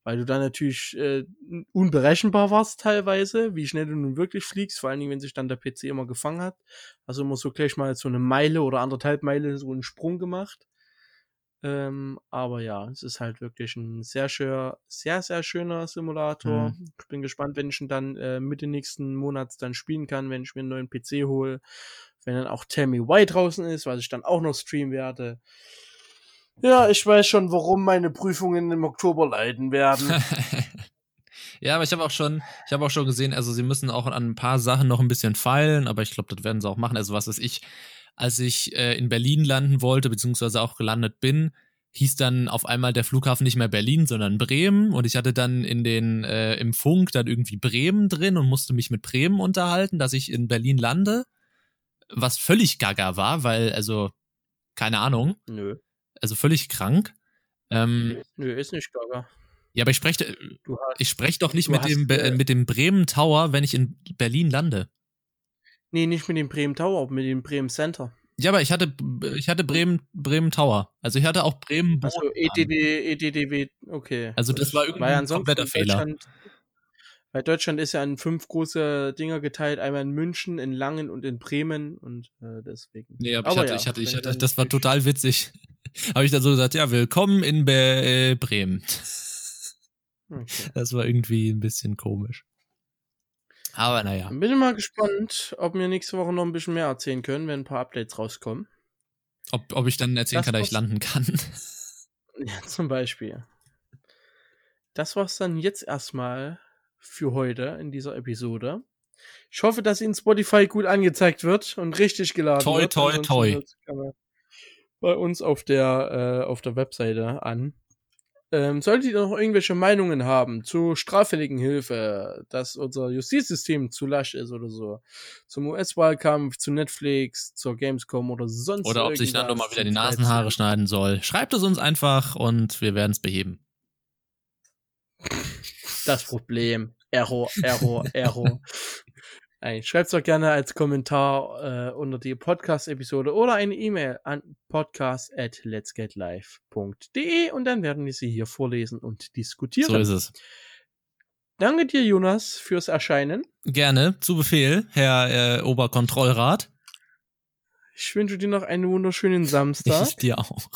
weil du dann natürlich äh, unberechenbar warst teilweise, wie schnell du nun wirklich fliegst, vor allen Dingen, wenn sich dann der PC immer gefangen hat. Also immer so gleich mal so eine Meile oder anderthalb Meile so einen Sprung gemacht. Ähm, aber ja, es ist halt wirklich ein sehr schön, sehr, sehr schöner Simulator. Mhm. Ich bin gespannt, wenn ich ihn dann äh, Mitte nächsten Monats dann spielen kann, wenn ich mir einen neuen PC hole. Wenn dann auch Me Why draußen ist, was ich dann auch noch streamen werde. Ja, ich weiß schon, warum meine Prüfungen im Oktober leiden werden. ja, aber ich habe auch schon, ich habe auch schon gesehen, also sie müssen auch an ein paar Sachen noch ein bisschen feilen, aber ich glaube, das werden sie auch machen. Also was ist ich, als ich äh, in Berlin landen wollte, beziehungsweise auch gelandet bin, hieß dann auf einmal der Flughafen nicht mehr Berlin, sondern Bremen. Und ich hatte dann in den äh, im Funk dann irgendwie Bremen drin und musste mich mit Bremen unterhalten, dass ich in Berlin lande. Was völlig gaga war, weil, also, keine Ahnung, Nö. Also völlig krank. Ähm, Nö, ist nicht gaga. ja, aber ich spreche, hast. ich spreche doch nicht mit hast, dem, äh, mit dem Bremen Tower, wenn ich in Berlin lande. Nee, nicht mit dem Bremen Tower, aber mit dem Bremen Center. Ja, aber ich hatte, ich hatte Bremen, Bremen Tower. Also ich hatte auch Bremen Also. EDD, EDDW, okay. Also das war irgendwie ein kompletter Fehler. Deutschland- Weil Deutschland ist ja in fünf große Dinger geteilt, einmal in München, in Langen und in Bremen und äh, deswegen. Nee, aber, ich hatte, ich hatte, ich hatte, das war total witzig. Habe ich dann so gesagt, ja, willkommen in Be äh, Bremen. Okay. Das war irgendwie ein bisschen komisch. Aber naja. Bin ich mal gespannt, ob wir nächste Woche noch ein bisschen mehr erzählen können, wenn ein paar Updates rauskommen. Ob, ob ich dann erzählen Das kann, dass ich landen kann. Ja, zum Beispiel. Das war's dann jetzt erstmal für heute in dieser Episode. Ich hoffe, dass Ihnen Spotify gut angezeigt wird und richtig geladen Toi, wird. toi, Ansonsten toi. Bei uns auf der, äh, auf der Webseite an. Ähm, solltet ihr noch irgendwelche Meinungen haben zu straffälligen Hilfe, dass unser Justizsystem zu lasch ist oder so, zum US-Wahlkampf, zu Netflix, zur Gamescom oder sonst Oder ob sich doch mal wieder die Nasenhaare schneiden soll. Schreibt es uns einfach und wir werden es beheben. das Problem. Error, Error, Error. Nein, schreibt's doch gerne als Kommentar äh, unter die Podcast-Episode oder eine E-Mail an podcast at letsgetlive.de und dann werden wir sie hier vorlesen und diskutieren. So ist es. Danke dir, Jonas, fürs Erscheinen. Gerne, zu Befehl, Herr äh, Oberkontrollrat. Ich wünsche dir noch einen wunderschönen Samstag Ich dir auch.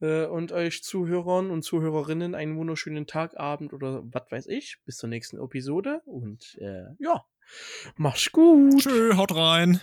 äh, und euch Zuhörern und Zuhörerinnen einen wunderschönen Tag, Abend oder was weiß ich. Bis zur nächsten Episode und äh, ja, mach's gut. Tschö, haut rein.